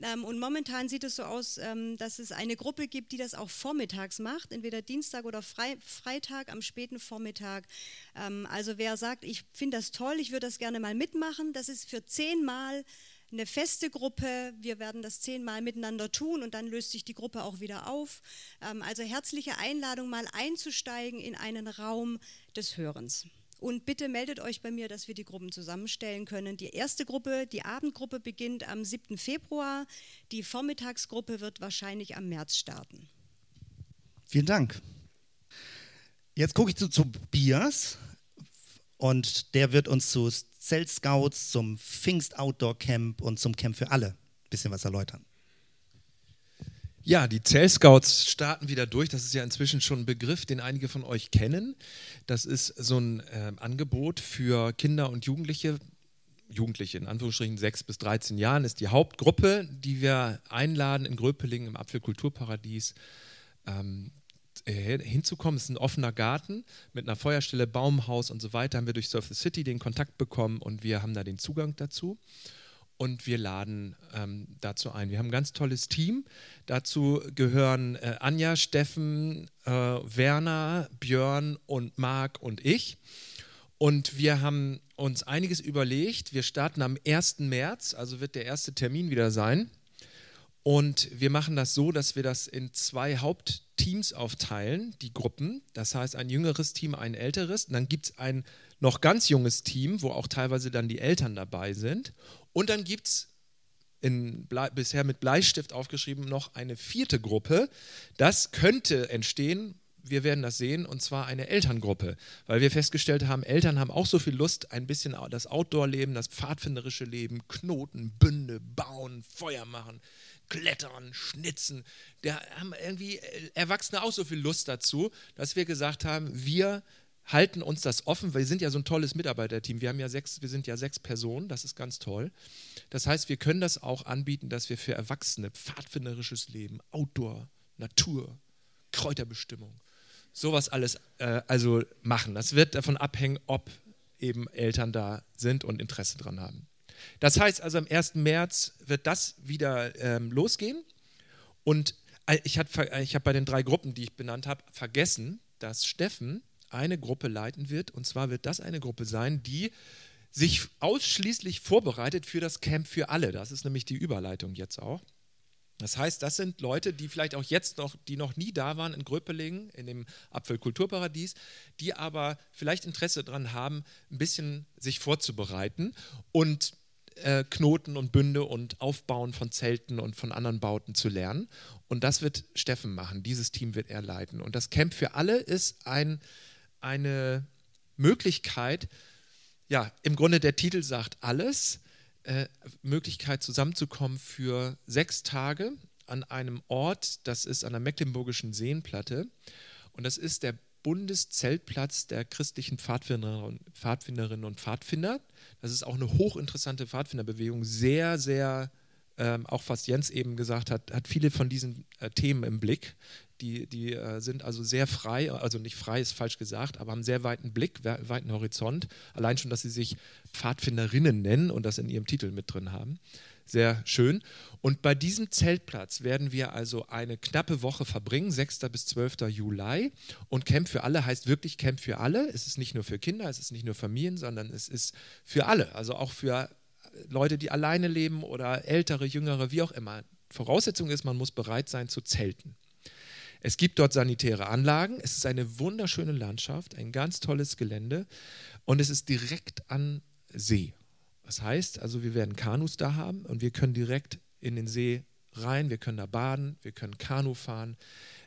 ähm, und momentan sieht es so aus, ähm, dass es eine Gruppe gibt, die das auch vormittags macht, entweder Dienstag oder Freitag am späten Vormittag. Ähm, also wer sagt, ich finde das toll, ich würde das gerne mal mitmachen, das ist für zehnmal eine feste Gruppe. Wir werden das zehnmal miteinander tun und dann löst sich die Gruppe auch wieder auf. also herzliche Einladung, mal einzusteigen in einen Raum des Hörens. Und bitte meldet euch bei mir, dass wir die Gruppen zusammenstellen können. Die erste Gruppe, die Abendgruppe beginnt am 7. Februar. Die Vormittagsgruppe wird wahrscheinlich am März starten. Vielen Dank. Jetzt gucke ich zu Tobias und der wird uns zu Zelt Scouts, zum Pfingst Outdoor Camp und zum Camp für alle ein bisschen was erläutern. Ja, die Zellscouts starten wieder durch. Das ist ja inzwischen schon ein Begriff, den einige von euch kennen. Das ist so ein äh, Angebot für Kinder und Jugendliche. Jugendliche in Anführungsstrichen 6 bis 13 Jahren ist die Hauptgruppe, die wir einladen in Gröpelingen im Apfelkulturparadies ähm, äh, hinzukommen. Es ist ein offener Garten mit einer Feuerstelle, Baumhaus und so weiter. Haben wir durch Surf the City den Kontakt bekommen und wir haben da den Zugang dazu und wir laden ähm, dazu ein. Wir haben ein ganz tolles Team. Dazu gehören äh, Anja, Steffen, äh, Werner, Björn und Marc und ich. Und wir haben uns einiges überlegt. Wir starten am 1. März, also wird der erste Termin wieder sein. Und wir machen das so, dass wir das in zwei Hauptteams aufteilen, die Gruppen. Das heißt, ein jüngeres Team, ein älteres. Und dann gibt es ein noch ganz junges Team, wo auch teilweise dann die Eltern dabei sind. Und dann gibt es bisher mit Bleistift aufgeschrieben noch eine vierte Gruppe. Das könnte entstehen, wir werden das sehen, und zwar eine Elterngruppe, weil wir festgestellt haben, Eltern haben auch so viel Lust, ein bisschen das Outdoor-Leben, das pfadfinderische Leben, Knoten, Bünde, bauen, Feuer machen, klettern, schnitzen. Da haben irgendwie Erwachsene auch so viel Lust dazu, dass wir gesagt haben, wir halten uns das offen, wir sind ja so ein tolles Mitarbeiterteam. Wir haben ja sechs, wir sind ja sechs Personen, das ist ganz toll. Das heißt, wir können das auch anbieten, dass wir für Erwachsene pfadfinderisches Leben, Outdoor, Natur, Kräuterbestimmung, sowas alles äh, also machen. Das wird davon abhängen, ob eben Eltern da sind und Interesse dran haben. Das heißt also, am 1. März wird das wieder ähm, losgehen. Und äh, ich habe ich hab bei den drei Gruppen, die ich benannt habe, vergessen, dass Steffen eine Gruppe leiten wird. Und zwar wird das eine Gruppe sein, die sich ausschließlich vorbereitet für das Camp für alle. Das ist nämlich die Überleitung jetzt auch. Das heißt, das sind Leute, die vielleicht auch jetzt noch, die noch nie da waren in Gröpelingen, in dem Apfelkulturparadies, die aber vielleicht Interesse daran haben, ein bisschen sich vorzubereiten und äh, Knoten und Bünde und Aufbauen von Zelten und von anderen Bauten zu lernen. Und das wird Steffen machen. Dieses Team wird er leiten. Und das Camp für alle ist ein eine Möglichkeit, ja, im Grunde der Titel sagt alles, äh, Möglichkeit zusammenzukommen für sechs Tage an einem Ort, das ist an der Mecklenburgischen Seenplatte und das ist der Bundeszeltplatz der christlichen Pfadfinderinnen, Pfadfinderinnen und Pfadfinder. Das ist auch eine hochinteressante Pfadfinderbewegung, sehr, sehr ähm, auch was Jens eben gesagt hat, hat viele von diesen äh, Themen im Blick. Die, die äh, sind also sehr frei, also nicht frei ist falsch gesagt, aber haben sehr weiten Blick, weiten Horizont. Allein schon, dass sie sich Pfadfinderinnen nennen und das in ihrem Titel mit drin haben. Sehr schön. Und bei diesem Zeltplatz werden wir also eine knappe Woche verbringen, 6. bis 12. Juli. Und Camp für alle heißt wirklich Camp für alle. Es ist nicht nur für Kinder, es ist nicht nur Familien, sondern es ist für alle. Also auch für Leute, die alleine leben oder ältere, jüngere, wie auch immer. Voraussetzung ist, man muss bereit sein zu zelten. Es gibt dort sanitäre Anlagen. Es ist eine wunderschöne Landschaft, ein ganz tolles Gelände und es ist direkt an See. Das heißt, also wir werden Kanus da haben und wir können direkt in den See rein, wir können da baden, wir können Kanu fahren,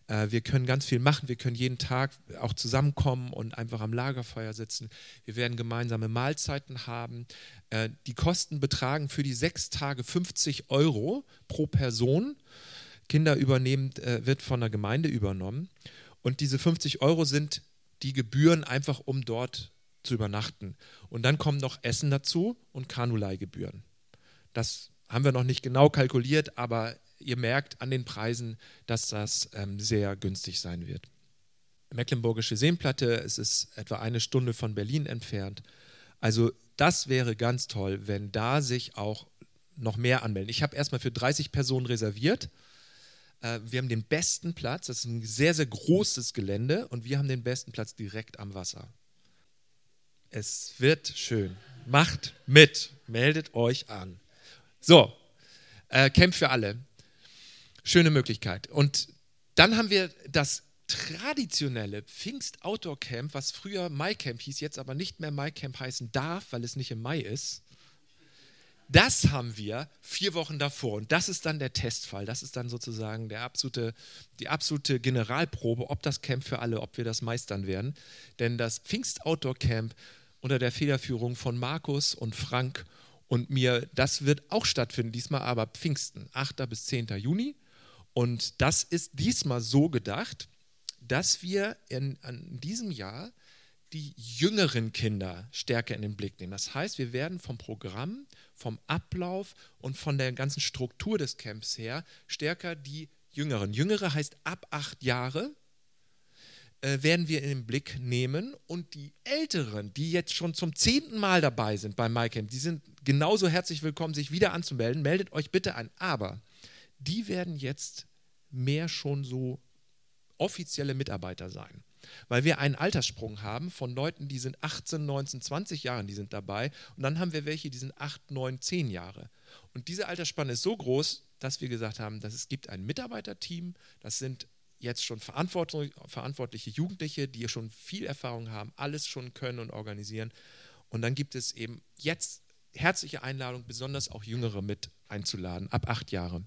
wir können ganz viel machen. Wir können jeden Tag auch zusammenkommen und einfach am Lagerfeuer sitzen. Wir werden gemeinsame Mahlzeiten haben. Äh, die Kosten betragen für die sechs Tage 50 Euro pro Person. Kinder übernehmen, äh, wird von der Gemeinde übernommen. Und diese 50 Euro sind die Gebühren einfach, um dort zu übernachten. Und dann kommen noch Essen dazu und Kanuleihgebühren. Das haben wir noch nicht genau kalkuliert, aber ihr merkt an den Preisen, dass das ähm, sehr günstig sein wird. Mecklenburgische Seenplatte, es ist etwa eine Stunde von Berlin entfernt. Also das wäre ganz toll, wenn da sich auch noch mehr anmelden. Ich habe erstmal für 30 Personen reserviert. Äh, wir haben den besten Platz, das ist ein sehr, sehr großes Gelände und wir haben den besten Platz direkt am Wasser. Es wird schön. Macht mit, meldet euch an. So, äh, Camp für alle schöne Möglichkeit. Und dann haben wir das traditionelle Pfingst Outdoor Camp, was früher Mai Camp hieß, jetzt aber nicht mehr Mai Camp heißen darf, weil es nicht im Mai ist. Das haben wir vier Wochen davor und das ist dann der Testfall. Das ist dann sozusagen der absolute, die absolute Generalprobe, ob das Camp für alle, ob wir das meistern werden. Denn das Pfingst Outdoor Camp unter der Federführung von Markus und Frank und mir, das wird auch stattfinden, diesmal aber Pfingsten, 8. bis 10. Juni. Und das ist diesmal so gedacht, dass wir in, in diesem Jahr die jüngeren Kinder stärker in den Blick nehmen. Das heißt, wir werden vom Programm, vom Ablauf und von der ganzen Struktur des Camps her stärker die Jüngeren. Jüngere heißt ab acht Jahre äh, werden wir in den Blick nehmen und die Älteren, die jetzt schon zum zehnten Mal dabei sind bei MyCamp, die sind genauso herzlich willkommen, sich wieder anzumelden. Meldet euch bitte an. Aber die werden jetzt mehr schon so offizielle Mitarbeiter sein. Weil wir einen Alterssprung haben von Leuten, die sind 18, 19, 20 Jahre, die sind dabei. Und dann haben wir welche, die sind 8, 9, 10 Jahre. Und diese Altersspanne ist so groß, dass wir gesagt haben, dass es gibt ein Mitarbeiterteam, das sind jetzt schon verantwortliche Jugendliche, die schon viel Erfahrung haben, alles schon können und organisieren. Und dann gibt es eben jetzt herzliche Einladung, besonders auch Jüngere mit einzuladen, ab acht Jahre.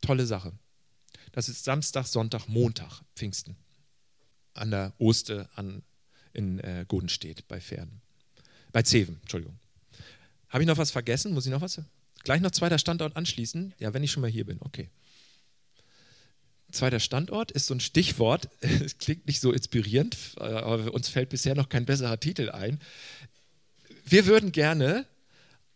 Tolle Sache. Das ist Samstag, Sonntag, Montag, Pfingsten. An der Oste an, in äh, Godenstedt bei Pferden. Bei Zeven, Entschuldigung. Habe ich noch was vergessen? Muss ich noch was? Gleich noch zweiter Standort anschließen? Ja, wenn ich schon mal hier bin, okay. Zweiter Standort ist so ein Stichwort. Es klingt nicht so inspirierend, aber uns fällt bisher noch kein besserer Titel ein. Wir würden gerne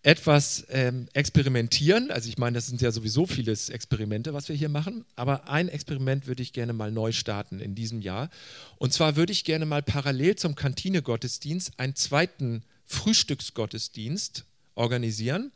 etwas ähm, experimentieren. Also ich meine, das sind ja sowieso viele Experimente, was wir hier machen. Aber ein Experiment würde ich gerne mal neu starten in diesem Jahr. Und zwar würde ich gerne mal parallel zum Kantine-Gottesdienst einen zweiten Frühstücksgottesdienst organisieren.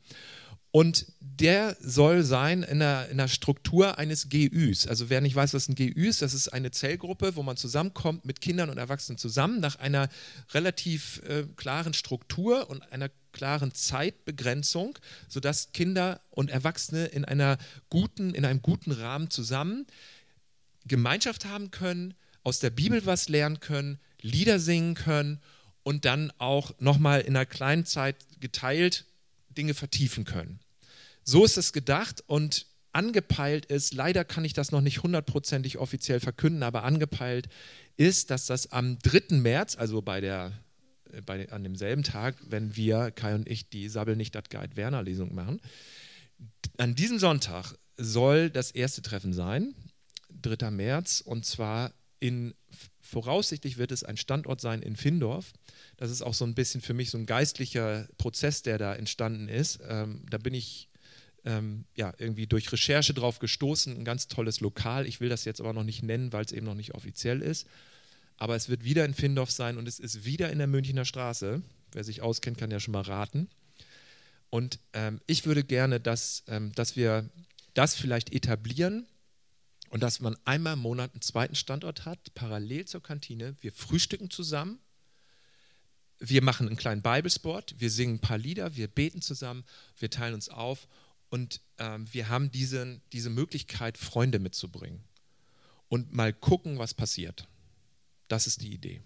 Und der soll sein in der, in der Struktur eines GÜs. Also wer nicht weiß, was ein GÜ ist, das ist eine Zellgruppe, wo man zusammenkommt mit Kindern und Erwachsenen zusammen nach einer relativ äh, klaren Struktur und einer klaren Zeitbegrenzung, sodass Kinder und Erwachsene in, einer guten, in einem guten Rahmen zusammen Gemeinschaft haben können, aus der Bibel was lernen können, Lieder singen können und dann auch nochmal in einer kleinen Zeit geteilt Dinge vertiefen können. So ist es gedacht und angepeilt ist, leider kann ich das noch nicht hundertprozentig offiziell verkünden, aber angepeilt ist, dass das am 3. März, also bei der, äh, bei, an demselben Tag, wenn wir, Kai und ich, die Sabbel nicht dat Guide Werner Lesung machen, an diesem Sonntag soll das erste Treffen sein, 3. März, und zwar in Voraussichtlich wird es ein Standort sein in Findorf. Das ist auch so ein bisschen für mich so ein geistlicher Prozess, der da entstanden ist. Ähm, da bin ich ähm, ja, irgendwie durch Recherche drauf gestoßen. Ein ganz tolles Lokal. Ich will das jetzt aber noch nicht nennen, weil es eben noch nicht offiziell ist. Aber es wird wieder in Findorf sein und es ist wieder in der Münchner Straße. Wer sich auskennt, kann ja schon mal raten. Und ähm, ich würde gerne, dass, ähm, dass wir das vielleicht etablieren und dass man einmal im Monat einen zweiten Standort hat, parallel zur Kantine. Wir frühstücken zusammen. Wir machen einen kleinen Bibelsport. Wir singen ein paar Lieder. Wir beten zusammen. Wir teilen uns auf. Und ähm, wir haben diese, diese Möglichkeit, Freunde mitzubringen. Und mal gucken, was passiert. Das ist die Idee.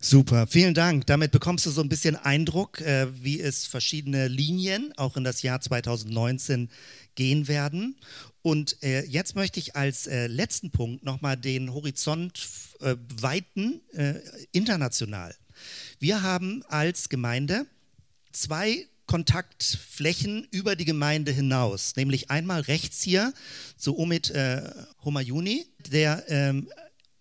Super, vielen Dank. Damit bekommst du so ein bisschen Eindruck, äh, wie es verschiedene Linien auch in das Jahr 2019 gehen werden. Und äh, jetzt möchte ich als äh, letzten Punkt nochmal den Horizont äh, weiten, äh, international. Wir haben als Gemeinde zwei Kontaktflächen über die Gemeinde hinaus, nämlich einmal rechts hier zu Omid äh, Homayuni, der ähm,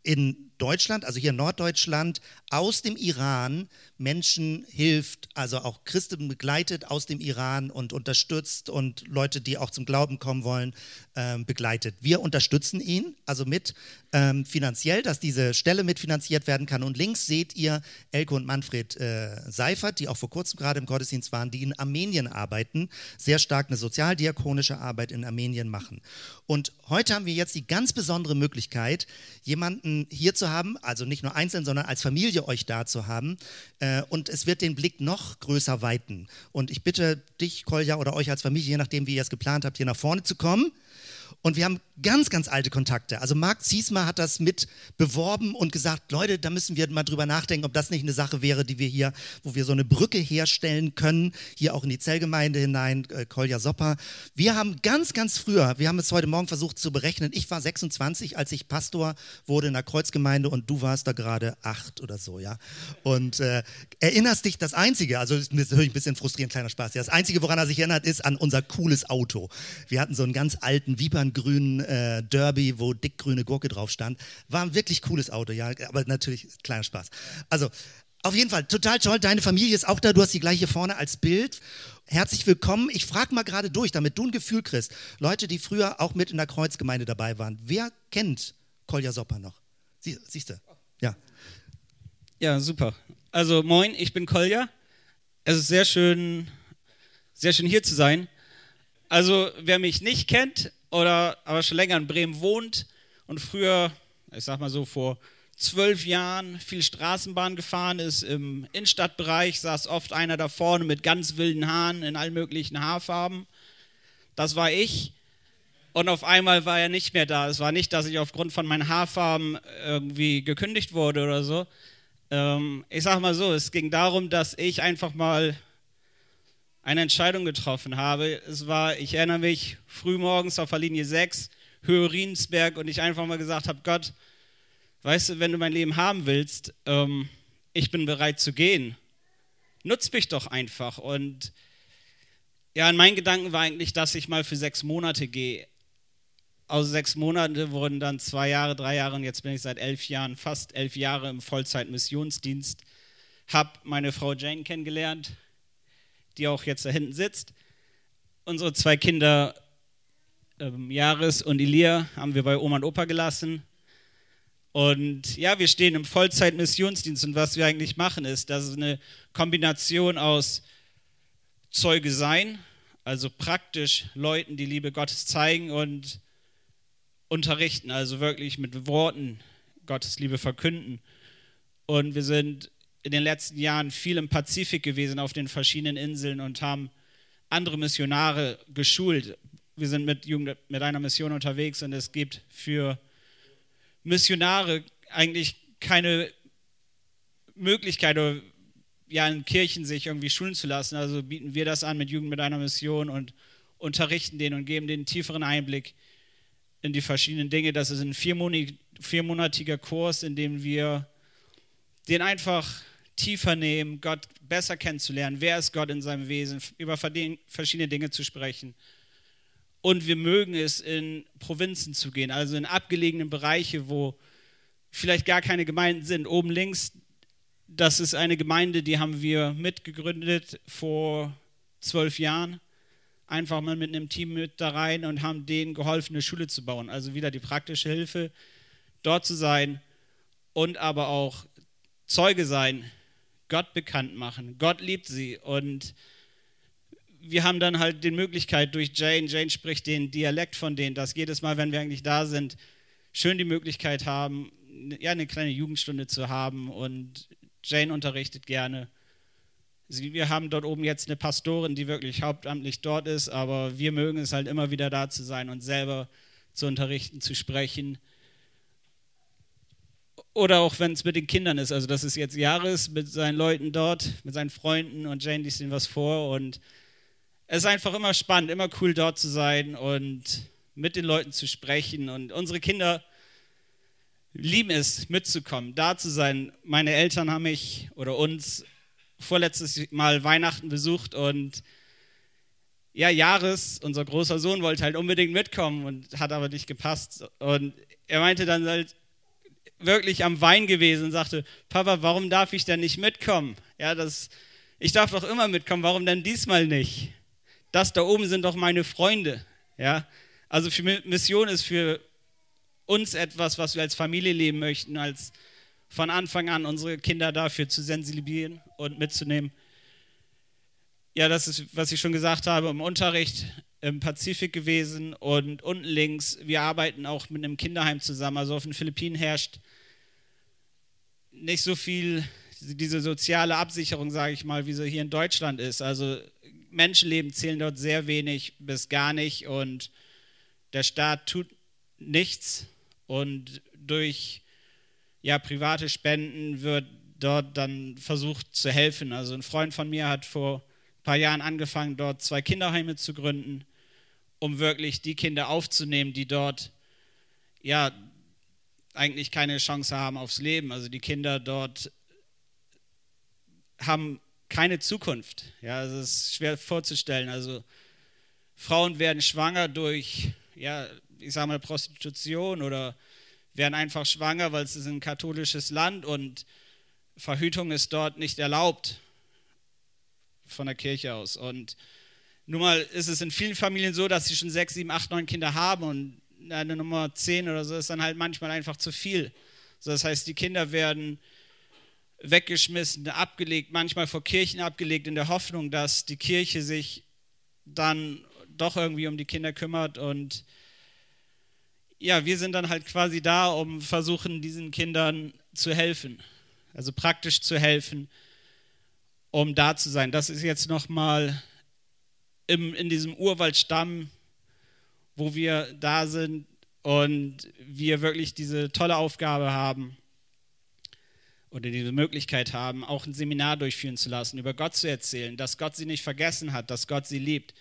in Deutschland, also hier in Norddeutschland, aus dem Iran Menschen hilft, also auch Christen begleitet aus dem Iran und unterstützt und Leute, die auch zum Glauben kommen wollen, ähm, begleitet. Wir unterstützen ihn, also mit ähm, finanziell, dass diese Stelle mitfinanziert werden kann. Und links seht ihr Elke und Manfred äh, Seifert, die auch vor kurzem gerade im Gottesdienst waren, die in Armenien arbeiten, sehr stark eine sozialdiakonische Arbeit in Armenien machen. Und heute haben wir jetzt die ganz besondere Möglichkeit, jemanden hier zu haben, also nicht nur einzeln, sondern als Familie euch da zu haben. Äh, und es wird den Blick noch größer weiten. Und ich bitte dich, Kolja, oder euch als Familie, je nachdem, wie ihr es geplant habt, hier nach vorne zu kommen. Und wir haben ganz, ganz alte Kontakte. Also Marc Ziesmer hat das mit beworben und gesagt, Leute, da müssen wir mal drüber nachdenken, ob das nicht eine Sache wäre, die wir hier, wo wir so eine Brücke herstellen können, hier auch in die Zellgemeinde hinein, äh, Kolja Sopper. Wir haben ganz, ganz früher, wir haben es heute Morgen versucht zu berechnen, ich war 26, als ich Pastor wurde in der Kreuzgemeinde und du warst da gerade acht oder so, ja. Und äh, erinnerst dich, das Einzige, also das ist natürlich ein bisschen frustrierend, kleiner Spaß, ja, das Einzige, woran er sich erinnert, ist an unser cooles Auto. Wir hatten so einen ganz alten Vipern grünen äh, Derby, wo dickgrüne Gurke drauf stand. War ein wirklich cooles Auto, ja, aber natürlich kleiner Spaß. Also, auf jeden Fall, total toll. Deine Familie ist auch da. Du hast die gleiche vorne als Bild. Herzlich willkommen. Ich frage mal gerade durch, damit du ein Gefühl kriegst. Leute, die früher auch mit in der Kreuzgemeinde dabei waren. Wer kennt Kolja Sopper noch? Sie, siehst du? Ja. Ja, super. Also, moin, ich bin Kolja. Es ist sehr schön, sehr schön hier zu sein. Also, wer mich nicht kennt, oder aber schon länger in Bremen wohnt und früher, ich sag mal so vor zwölf Jahren viel Straßenbahn gefahren ist im Innenstadtbereich, saß oft einer da vorne mit ganz wilden Haaren in allen möglichen Haarfarben. Das war ich. Und auf einmal war er nicht mehr da. Es war nicht, dass ich aufgrund von meinen Haarfarben irgendwie gekündigt wurde oder so. Ähm, ich sag mal so, es ging darum, dass ich einfach mal eine Entscheidung getroffen habe. Es war, ich erinnere mich, frühmorgens auf der Linie 6, Höhe Riensberg und ich einfach mal gesagt habe, Gott, weißt du, wenn du mein Leben haben willst, ähm, ich bin bereit zu gehen. Nutz mich doch einfach. Und ja, in meinen Gedanken war eigentlich, dass ich mal für sechs Monate gehe. Aus sechs Monaten wurden dann zwei Jahre, drei Jahre und jetzt bin ich seit elf Jahren, fast elf Jahre im Vollzeit-Missionsdienst. Habe meine Frau Jane kennengelernt, die auch jetzt da hinten sitzt. Unsere zwei Kinder, ähm, Jahres und Elia, haben wir bei Oma und Opa gelassen. Und ja, wir stehen im Vollzeit-Missionsdienst und was wir eigentlich machen ist, das ist eine Kombination aus Zeuge sein, also praktisch Leuten die Liebe Gottes zeigen und unterrichten, also wirklich mit Worten Gottes Liebe verkünden. Und wir sind in den letzten Jahren viel im Pazifik gewesen, auf den verschiedenen Inseln und haben andere Missionare geschult. Wir sind mit, Jugend, mit einer Mission unterwegs und es gibt für Missionare eigentlich keine Möglichkeit, ja, in Kirchen sich irgendwie schulen zu lassen. Also bieten wir das an mit Jugend mit einer Mission und unterrichten den und geben den tieferen Einblick in die verschiedenen Dinge. Das ist ein viermonatiger Kurs, in dem wir den einfach tiefer nehmen, Gott besser kennenzulernen, wer ist Gott in seinem Wesen, über verschiedene Dinge zu sprechen. Und wir mögen es, in Provinzen zu gehen, also in abgelegene Bereiche, wo vielleicht gar keine Gemeinden sind. Oben links, das ist eine Gemeinde, die haben wir mitgegründet vor zwölf Jahren. Einfach mal mit einem Team mit da rein und haben denen geholfen, eine Schule zu bauen. Also wieder die praktische Hilfe, dort zu sein und aber auch Zeuge sein Gott bekannt machen. Gott liebt sie und wir haben dann halt die Möglichkeit durch Jane, Jane spricht den Dialekt von denen, dass jedes Mal, wenn wir eigentlich da sind, schön die Möglichkeit haben, ja, eine kleine Jugendstunde zu haben und Jane unterrichtet gerne. Wir haben dort oben jetzt eine Pastorin, die wirklich hauptamtlich dort ist, aber wir mögen es halt immer wieder da zu sein und selber zu unterrichten, zu sprechen. Oder auch wenn es mit den Kindern ist. Also, das ist jetzt Jahres mit seinen Leuten dort, mit seinen Freunden und Jane liest ihnen was vor. Und es ist einfach immer spannend, immer cool dort zu sein und mit den Leuten zu sprechen. Und unsere Kinder lieben es, mitzukommen, da zu sein. Meine Eltern haben mich oder uns vorletztes Mal Weihnachten besucht und ja, Jahres, unser großer Sohn wollte halt unbedingt mitkommen und hat aber nicht gepasst. Und er meinte dann halt, wirklich am Wein gewesen und sagte, Papa, warum darf ich denn nicht mitkommen? Ja, das, ich darf doch immer mitkommen, warum denn diesmal nicht? Das da oben sind doch meine Freunde. Ja, also Mission ist für uns etwas, was wir als Familie leben möchten, als von Anfang an unsere Kinder dafür zu sensibilisieren und mitzunehmen. Ja, das ist, was ich schon gesagt habe, im Unterricht im Pazifik gewesen und unten links, wir arbeiten auch mit einem Kinderheim zusammen. Also auf den Philippinen herrscht nicht so viel diese soziale Absicherung, sage ich mal, wie sie hier in Deutschland ist. Also Menschenleben zählen dort sehr wenig bis gar nicht und der Staat tut nichts und durch ja, private Spenden wird dort dann versucht zu helfen. Also ein Freund von mir hat vor ein paar Jahren angefangen, dort zwei Kinderheime zu gründen, um wirklich die Kinder aufzunehmen, die dort ja eigentlich keine Chance haben aufs Leben. Also die Kinder dort haben keine Zukunft. Ja, es ist schwer vorzustellen. Also Frauen werden schwanger durch, ja, ich sage mal Prostitution oder werden einfach schwanger, weil es ist ein katholisches Land und Verhütung ist dort nicht erlaubt von der Kirche aus. Und nun mal ist es in vielen Familien so, dass sie schon sechs, sieben, acht, neun Kinder haben und eine Nummer zehn oder so ist dann halt manchmal einfach zu viel. So, das heißt, die Kinder werden weggeschmissen, abgelegt, manchmal vor Kirchen abgelegt, in der Hoffnung, dass die Kirche sich dann doch irgendwie um die Kinder kümmert. Und ja, wir sind dann halt quasi da, um versuchen, diesen Kindern zu helfen, also praktisch zu helfen, um da zu sein. Das ist jetzt nochmal in diesem Urwaldstamm, wo wir da sind und wir wirklich diese tolle Aufgabe haben oder diese Möglichkeit haben, auch ein Seminar durchführen zu lassen, über Gott zu erzählen, dass Gott sie nicht vergessen hat, dass Gott sie liebt.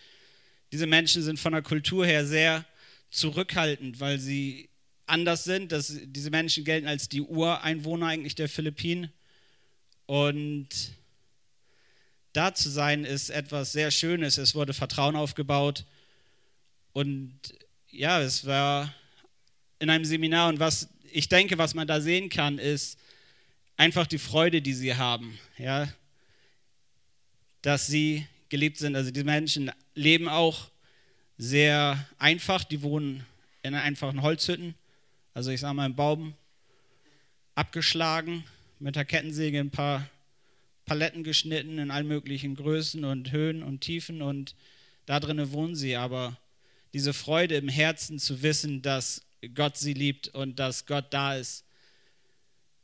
Diese Menschen sind von der Kultur her sehr zurückhaltend, weil sie anders sind. Das, diese Menschen gelten als die Ureinwohner eigentlich der Philippinen. Und da zu sein ist etwas sehr Schönes. Es wurde Vertrauen aufgebaut. Und ja, es war in einem Seminar und was ich denke, was man da sehen kann, ist, einfach die Freude, die sie haben, ja, dass sie geliebt sind. Also die Menschen leben auch sehr einfach, die wohnen in einfachen Holzhütten, also ich sage mal im Baum, abgeschlagen, mit der Kettensäge ein paar Paletten geschnitten in allen möglichen Größen und Höhen und Tiefen und da drinnen wohnen sie, aber diese Freude im Herzen zu wissen, dass Gott sie liebt und dass Gott da ist,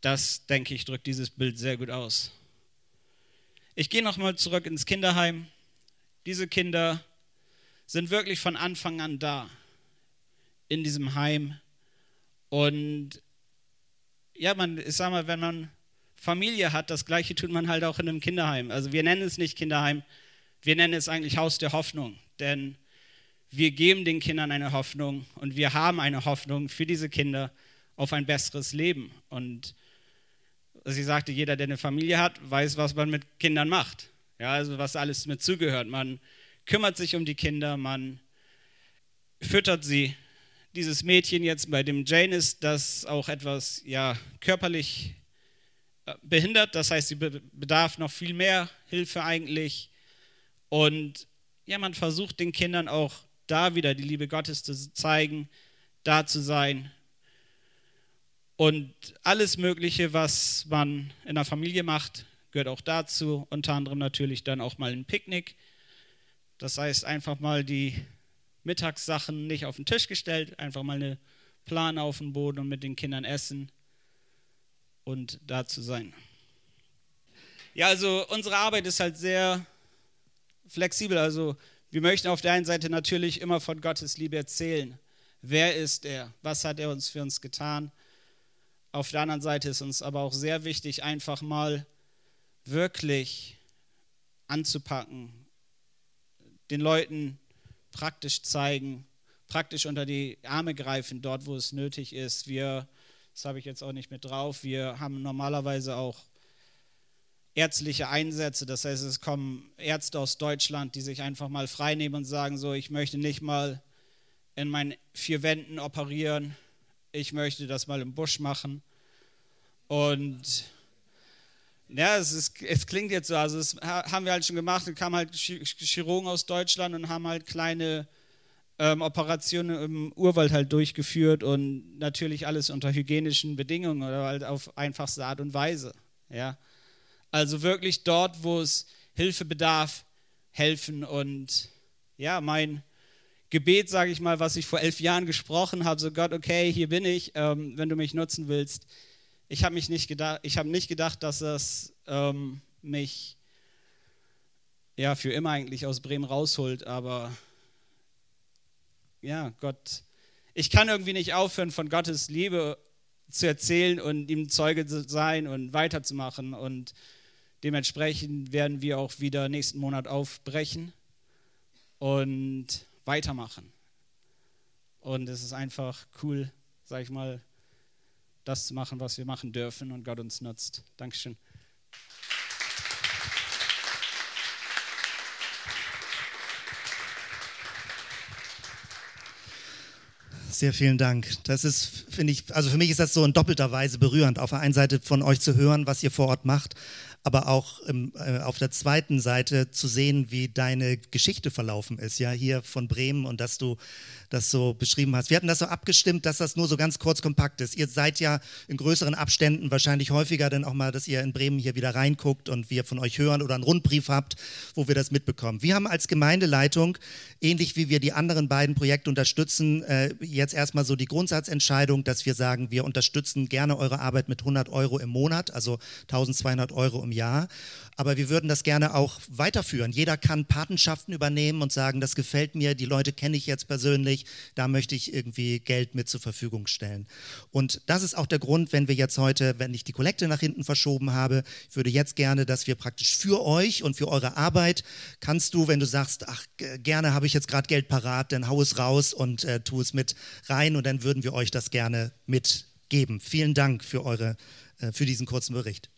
das, denke ich, drückt dieses Bild sehr gut aus. Ich gehe nochmal zurück ins Kinderheim. Diese Kinder sind wirklich von Anfang an da in diesem Heim. Und ja, man, ich sag mal, wenn man Familie hat, das Gleiche tut man halt auch in einem Kinderheim. Also wir nennen es nicht Kinderheim, wir nennen es eigentlich Haus der Hoffnung. Denn wir geben den Kindern eine Hoffnung und wir haben eine Hoffnung für diese Kinder auf ein besseres Leben. Und sie sagte, jeder, der eine Familie hat, weiß, was man mit Kindern macht. Ja, also was alles mit zugehört. Man kümmert sich um die Kinder, man füttert sie. Dieses Mädchen jetzt bei dem Jane ist das auch etwas ja, körperlich äh, behindert. Das heißt, sie bedarf noch viel mehr Hilfe eigentlich. Und ja, man versucht den Kindern auch da wieder die Liebe Gottes zu zeigen, da zu sein, und alles Mögliche, was man in der Familie macht, gehört auch dazu. Unter anderem natürlich dann auch mal ein Picknick. Das heißt, einfach mal die Mittagssachen nicht auf den Tisch gestellt, einfach mal eine Plane auf den Boden und mit den Kindern essen und da zu sein. Ja, also unsere Arbeit ist halt sehr flexibel. Also wir möchten auf der einen Seite natürlich immer von Gottes Liebe erzählen. Wer ist er? Was hat er uns für uns getan? Auf der anderen Seite ist uns aber auch sehr wichtig, einfach mal wirklich anzupacken, den Leuten praktisch zeigen, praktisch unter die Arme greifen, dort wo es nötig ist. Wir, das habe ich jetzt auch nicht mit drauf, wir haben normalerweise auch ärztliche Einsätze, das heißt, es kommen Ärzte aus Deutschland, die sich einfach mal freinehmen und sagen, so, ich möchte nicht mal in meinen vier Wänden operieren, ich möchte das mal im Busch machen. Und ja, es, ist, es klingt jetzt so, also das haben wir halt schon gemacht, dann kamen halt Chirurgen aus Deutschland und haben halt kleine ähm, Operationen im Urwald halt durchgeführt und natürlich alles unter hygienischen Bedingungen oder halt auf einfachste Art und Weise. Ja. Also wirklich dort, wo es Hilfe bedarf, helfen und ja, mein Gebet, sage ich mal, was ich vor elf Jahren gesprochen habe, so Gott, okay, hier bin ich, ähm, wenn du mich nutzen willst. Ich habe nicht gedacht, nicht gedacht, dass es ähm, mich ja für immer eigentlich aus Bremen rausholt, aber ja, Gott ich kann irgendwie nicht aufhören, von Gottes Liebe zu erzählen und ihm Zeuge zu sein und weiterzumachen. Und dementsprechend werden wir auch wieder nächsten Monat aufbrechen und weitermachen. Und es ist einfach cool, sag ich mal, das zu machen, was wir machen dürfen und Gott uns nutzt. Dankeschön. Sehr vielen Dank. Das ist, finde ich, also für mich ist das so in doppelter Weise berührend. Auf der einen Seite von euch zu hören, was ihr vor Ort macht, aber auch ähm, äh, auf der zweiten Seite zu sehen, wie deine Geschichte verlaufen ist, ja, hier von Bremen und dass du das so beschrieben hast. Wir hatten das so abgestimmt, dass das nur so ganz kurz kompakt ist. Ihr seid ja in größeren Abständen wahrscheinlich häufiger dann auch mal, dass ihr in Bremen hier wieder reinguckt und wir von euch hören oder einen Rundbrief habt, wo wir das mitbekommen. Wir haben als Gemeindeleitung, ähnlich wie wir die anderen beiden Projekte unterstützen, äh, jetzt erstmal so die Grundsatzentscheidung, dass wir sagen, wir unterstützen gerne eure Arbeit mit 100 Euro im Monat, also 1200 Euro im Jahr. Aber wir würden das gerne auch weiterführen. Jeder kann Patenschaften übernehmen und sagen, das gefällt mir, die Leute kenne ich jetzt persönlich, da möchte ich irgendwie Geld mit zur Verfügung stellen. Und das ist auch der Grund, wenn wir jetzt heute, wenn ich die Kollekte nach hinten verschoben habe, ich würde jetzt gerne, dass wir praktisch für euch und für eure Arbeit, kannst du, wenn du sagst, ach, gerne habe ich jetzt gerade Geld parat, dann hau es raus und äh, tu es mit rein und dann würden wir euch das gerne mitgeben. Vielen Dank für, eure, äh, für diesen kurzen Bericht.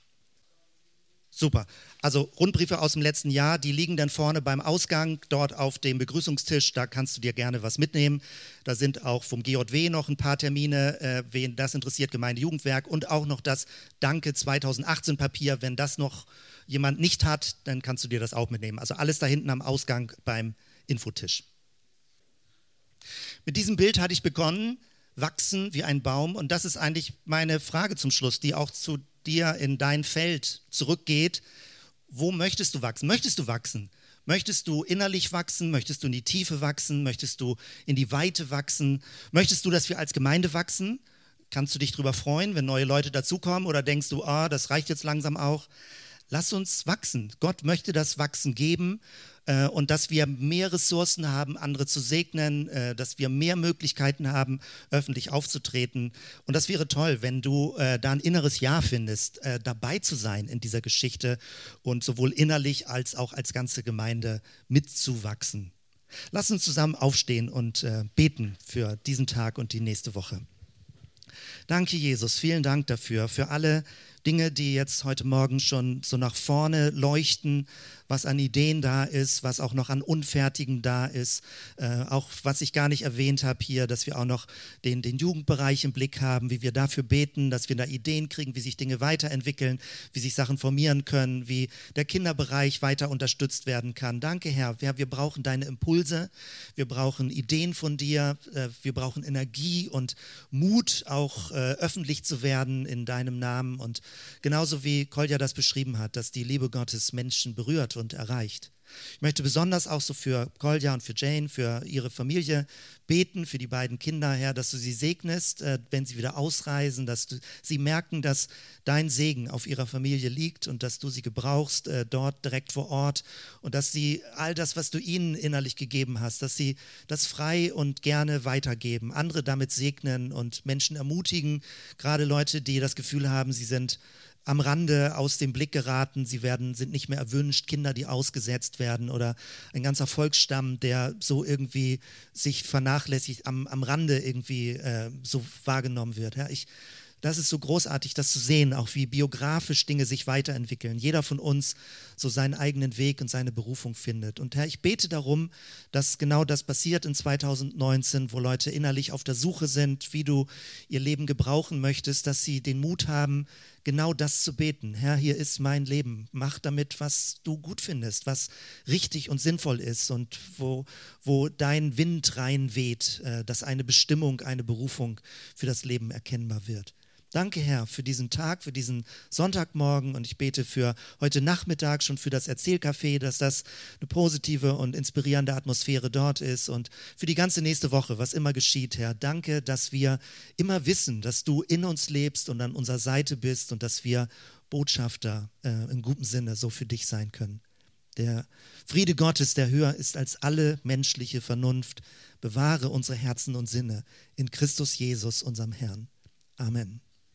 Super. Also Rundbriefe aus dem letzten Jahr, die liegen dann vorne beim Ausgang, dort auf dem Begrüßungstisch. Da kannst du dir gerne was mitnehmen. Da sind auch vom GJW noch ein paar Termine, äh, wen das interessiert, Gemeindejugendwerk und auch noch das Danke 2018 Papier. Wenn das noch jemand nicht hat, dann kannst du dir das auch mitnehmen. Also alles da hinten am Ausgang beim Infotisch. Mit diesem Bild hatte ich begonnen, wachsen wie ein Baum. Und das ist eigentlich meine Frage zum Schluss, die auch zu dir in dein Feld zurückgeht, wo möchtest du wachsen? Möchtest du wachsen? Möchtest du innerlich wachsen? Möchtest du in die Tiefe wachsen? Möchtest du in die Weite wachsen? Möchtest du, dass wir als Gemeinde wachsen? Kannst du dich darüber freuen, wenn neue Leute dazukommen? Oder denkst du, ah, das reicht jetzt langsam auch? Lass uns wachsen. Gott möchte das Wachsen geben äh, und dass wir mehr Ressourcen haben, andere zu segnen, äh, dass wir mehr Möglichkeiten haben, öffentlich aufzutreten. Und das wäre toll, wenn du äh, da ein inneres Ja findest, äh, dabei zu sein in dieser Geschichte und sowohl innerlich als auch als ganze Gemeinde mitzuwachsen. Lass uns zusammen aufstehen und äh, beten für diesen Tag und die nächste Woche. Danke, Jesus. Vielen Dank dafür, für alle Dinge, die jetzt heute Morgen schon so nach vorne leuchten, was an Ideen da ist, was auch noch an Unfertigen da ist, äh, auch was ich gar nicht erwähnt habe hier, dass wir auch noch den, den Jugendbereich im Blick haben, wie wir dafür beten, dass wir da Ideen kriegen, wie sich Dinge weiterentwickeln, wie sich Sachen formieren können, wie der Kinderbereich weiter unterstützt werden kann. Danke, Herr. Wir, wir brauchen deine Impulse, wir brauchen Ideen von dir, äh, wir brauchen Energie und Mut, auch äh, öffentlich zu werden in deinem Namen und genauso wie Kolja das beschrieben hat, dass die Liebe Gottes Menschen berührt und erreicht. Ich möchte besonders auch so für Kolja und für Jane, für ihre Familie beten, für die beiden Kinder, Herr, dass du sie segnest, äh, wenn sie wieder ausreisen, dass du, sie merken, dass dein Segen auf ihrer Familie liegt und dass du sie gebrauchst äh, dort direkt vor Ort und dass sie all das, was du ihnen innerlich gegeben hast, dass sie das frei und gerne weitergeben, andere damit segnen und Menschen ermutigen, gerade Leute, die das Gefühl haben, sie sind am Rande aus dem Blick geraten, sie werden, sind nicht mehr erwünscht, Kinder, die ausgesetzt werden oder ein ganzer Volksstamm, der so irgendwie sich vernachlässigt, am, am Rande irgendwie äh, so wahrgenommen wird. Ja, ich das ist so großartig, das zu sehen, auch wie biografisch Dinge sich weiterentwickeln. Jeder von uns so seinen eigenen Weg und seine Berufung findet. Und Herr, ich bete darum, dass genau das passiert in 2019, wo Leute innerlich auf der Suche sind, wie du ihr Leben gebrauchen möchtest, dass sie den Mut haben, genau das zu beten. Herr, hier ist mein Leben. Mach damit, was du gut findest, was richtig und sinnvoll ist und wo, wo dein Wind reinweht, äh, dass eine Bestimmung, eine Berufung für das Leben erkennbar wird. Danke, Herr, für diesen Tag, für diesen Sonntagmorgen und ich bete für heute Nachmittag schon für das Erzählcafé, dass das eine positive und inspirierende Atmosphäre dort ist und für die ganze nächste Woche, was immer geschieht, Herr. Danke, dass wir immer wissen, dass du in uns lebst und an unserer Seite bist und dass wir Botschafter äh, im guten Sinne so für dich sein können. Der Friede Gottes, der höher ist als alle menschliche Vernunft, bewahre unsere Herzen und Sinne in Christus Jesus, unserem Herrn. Amen.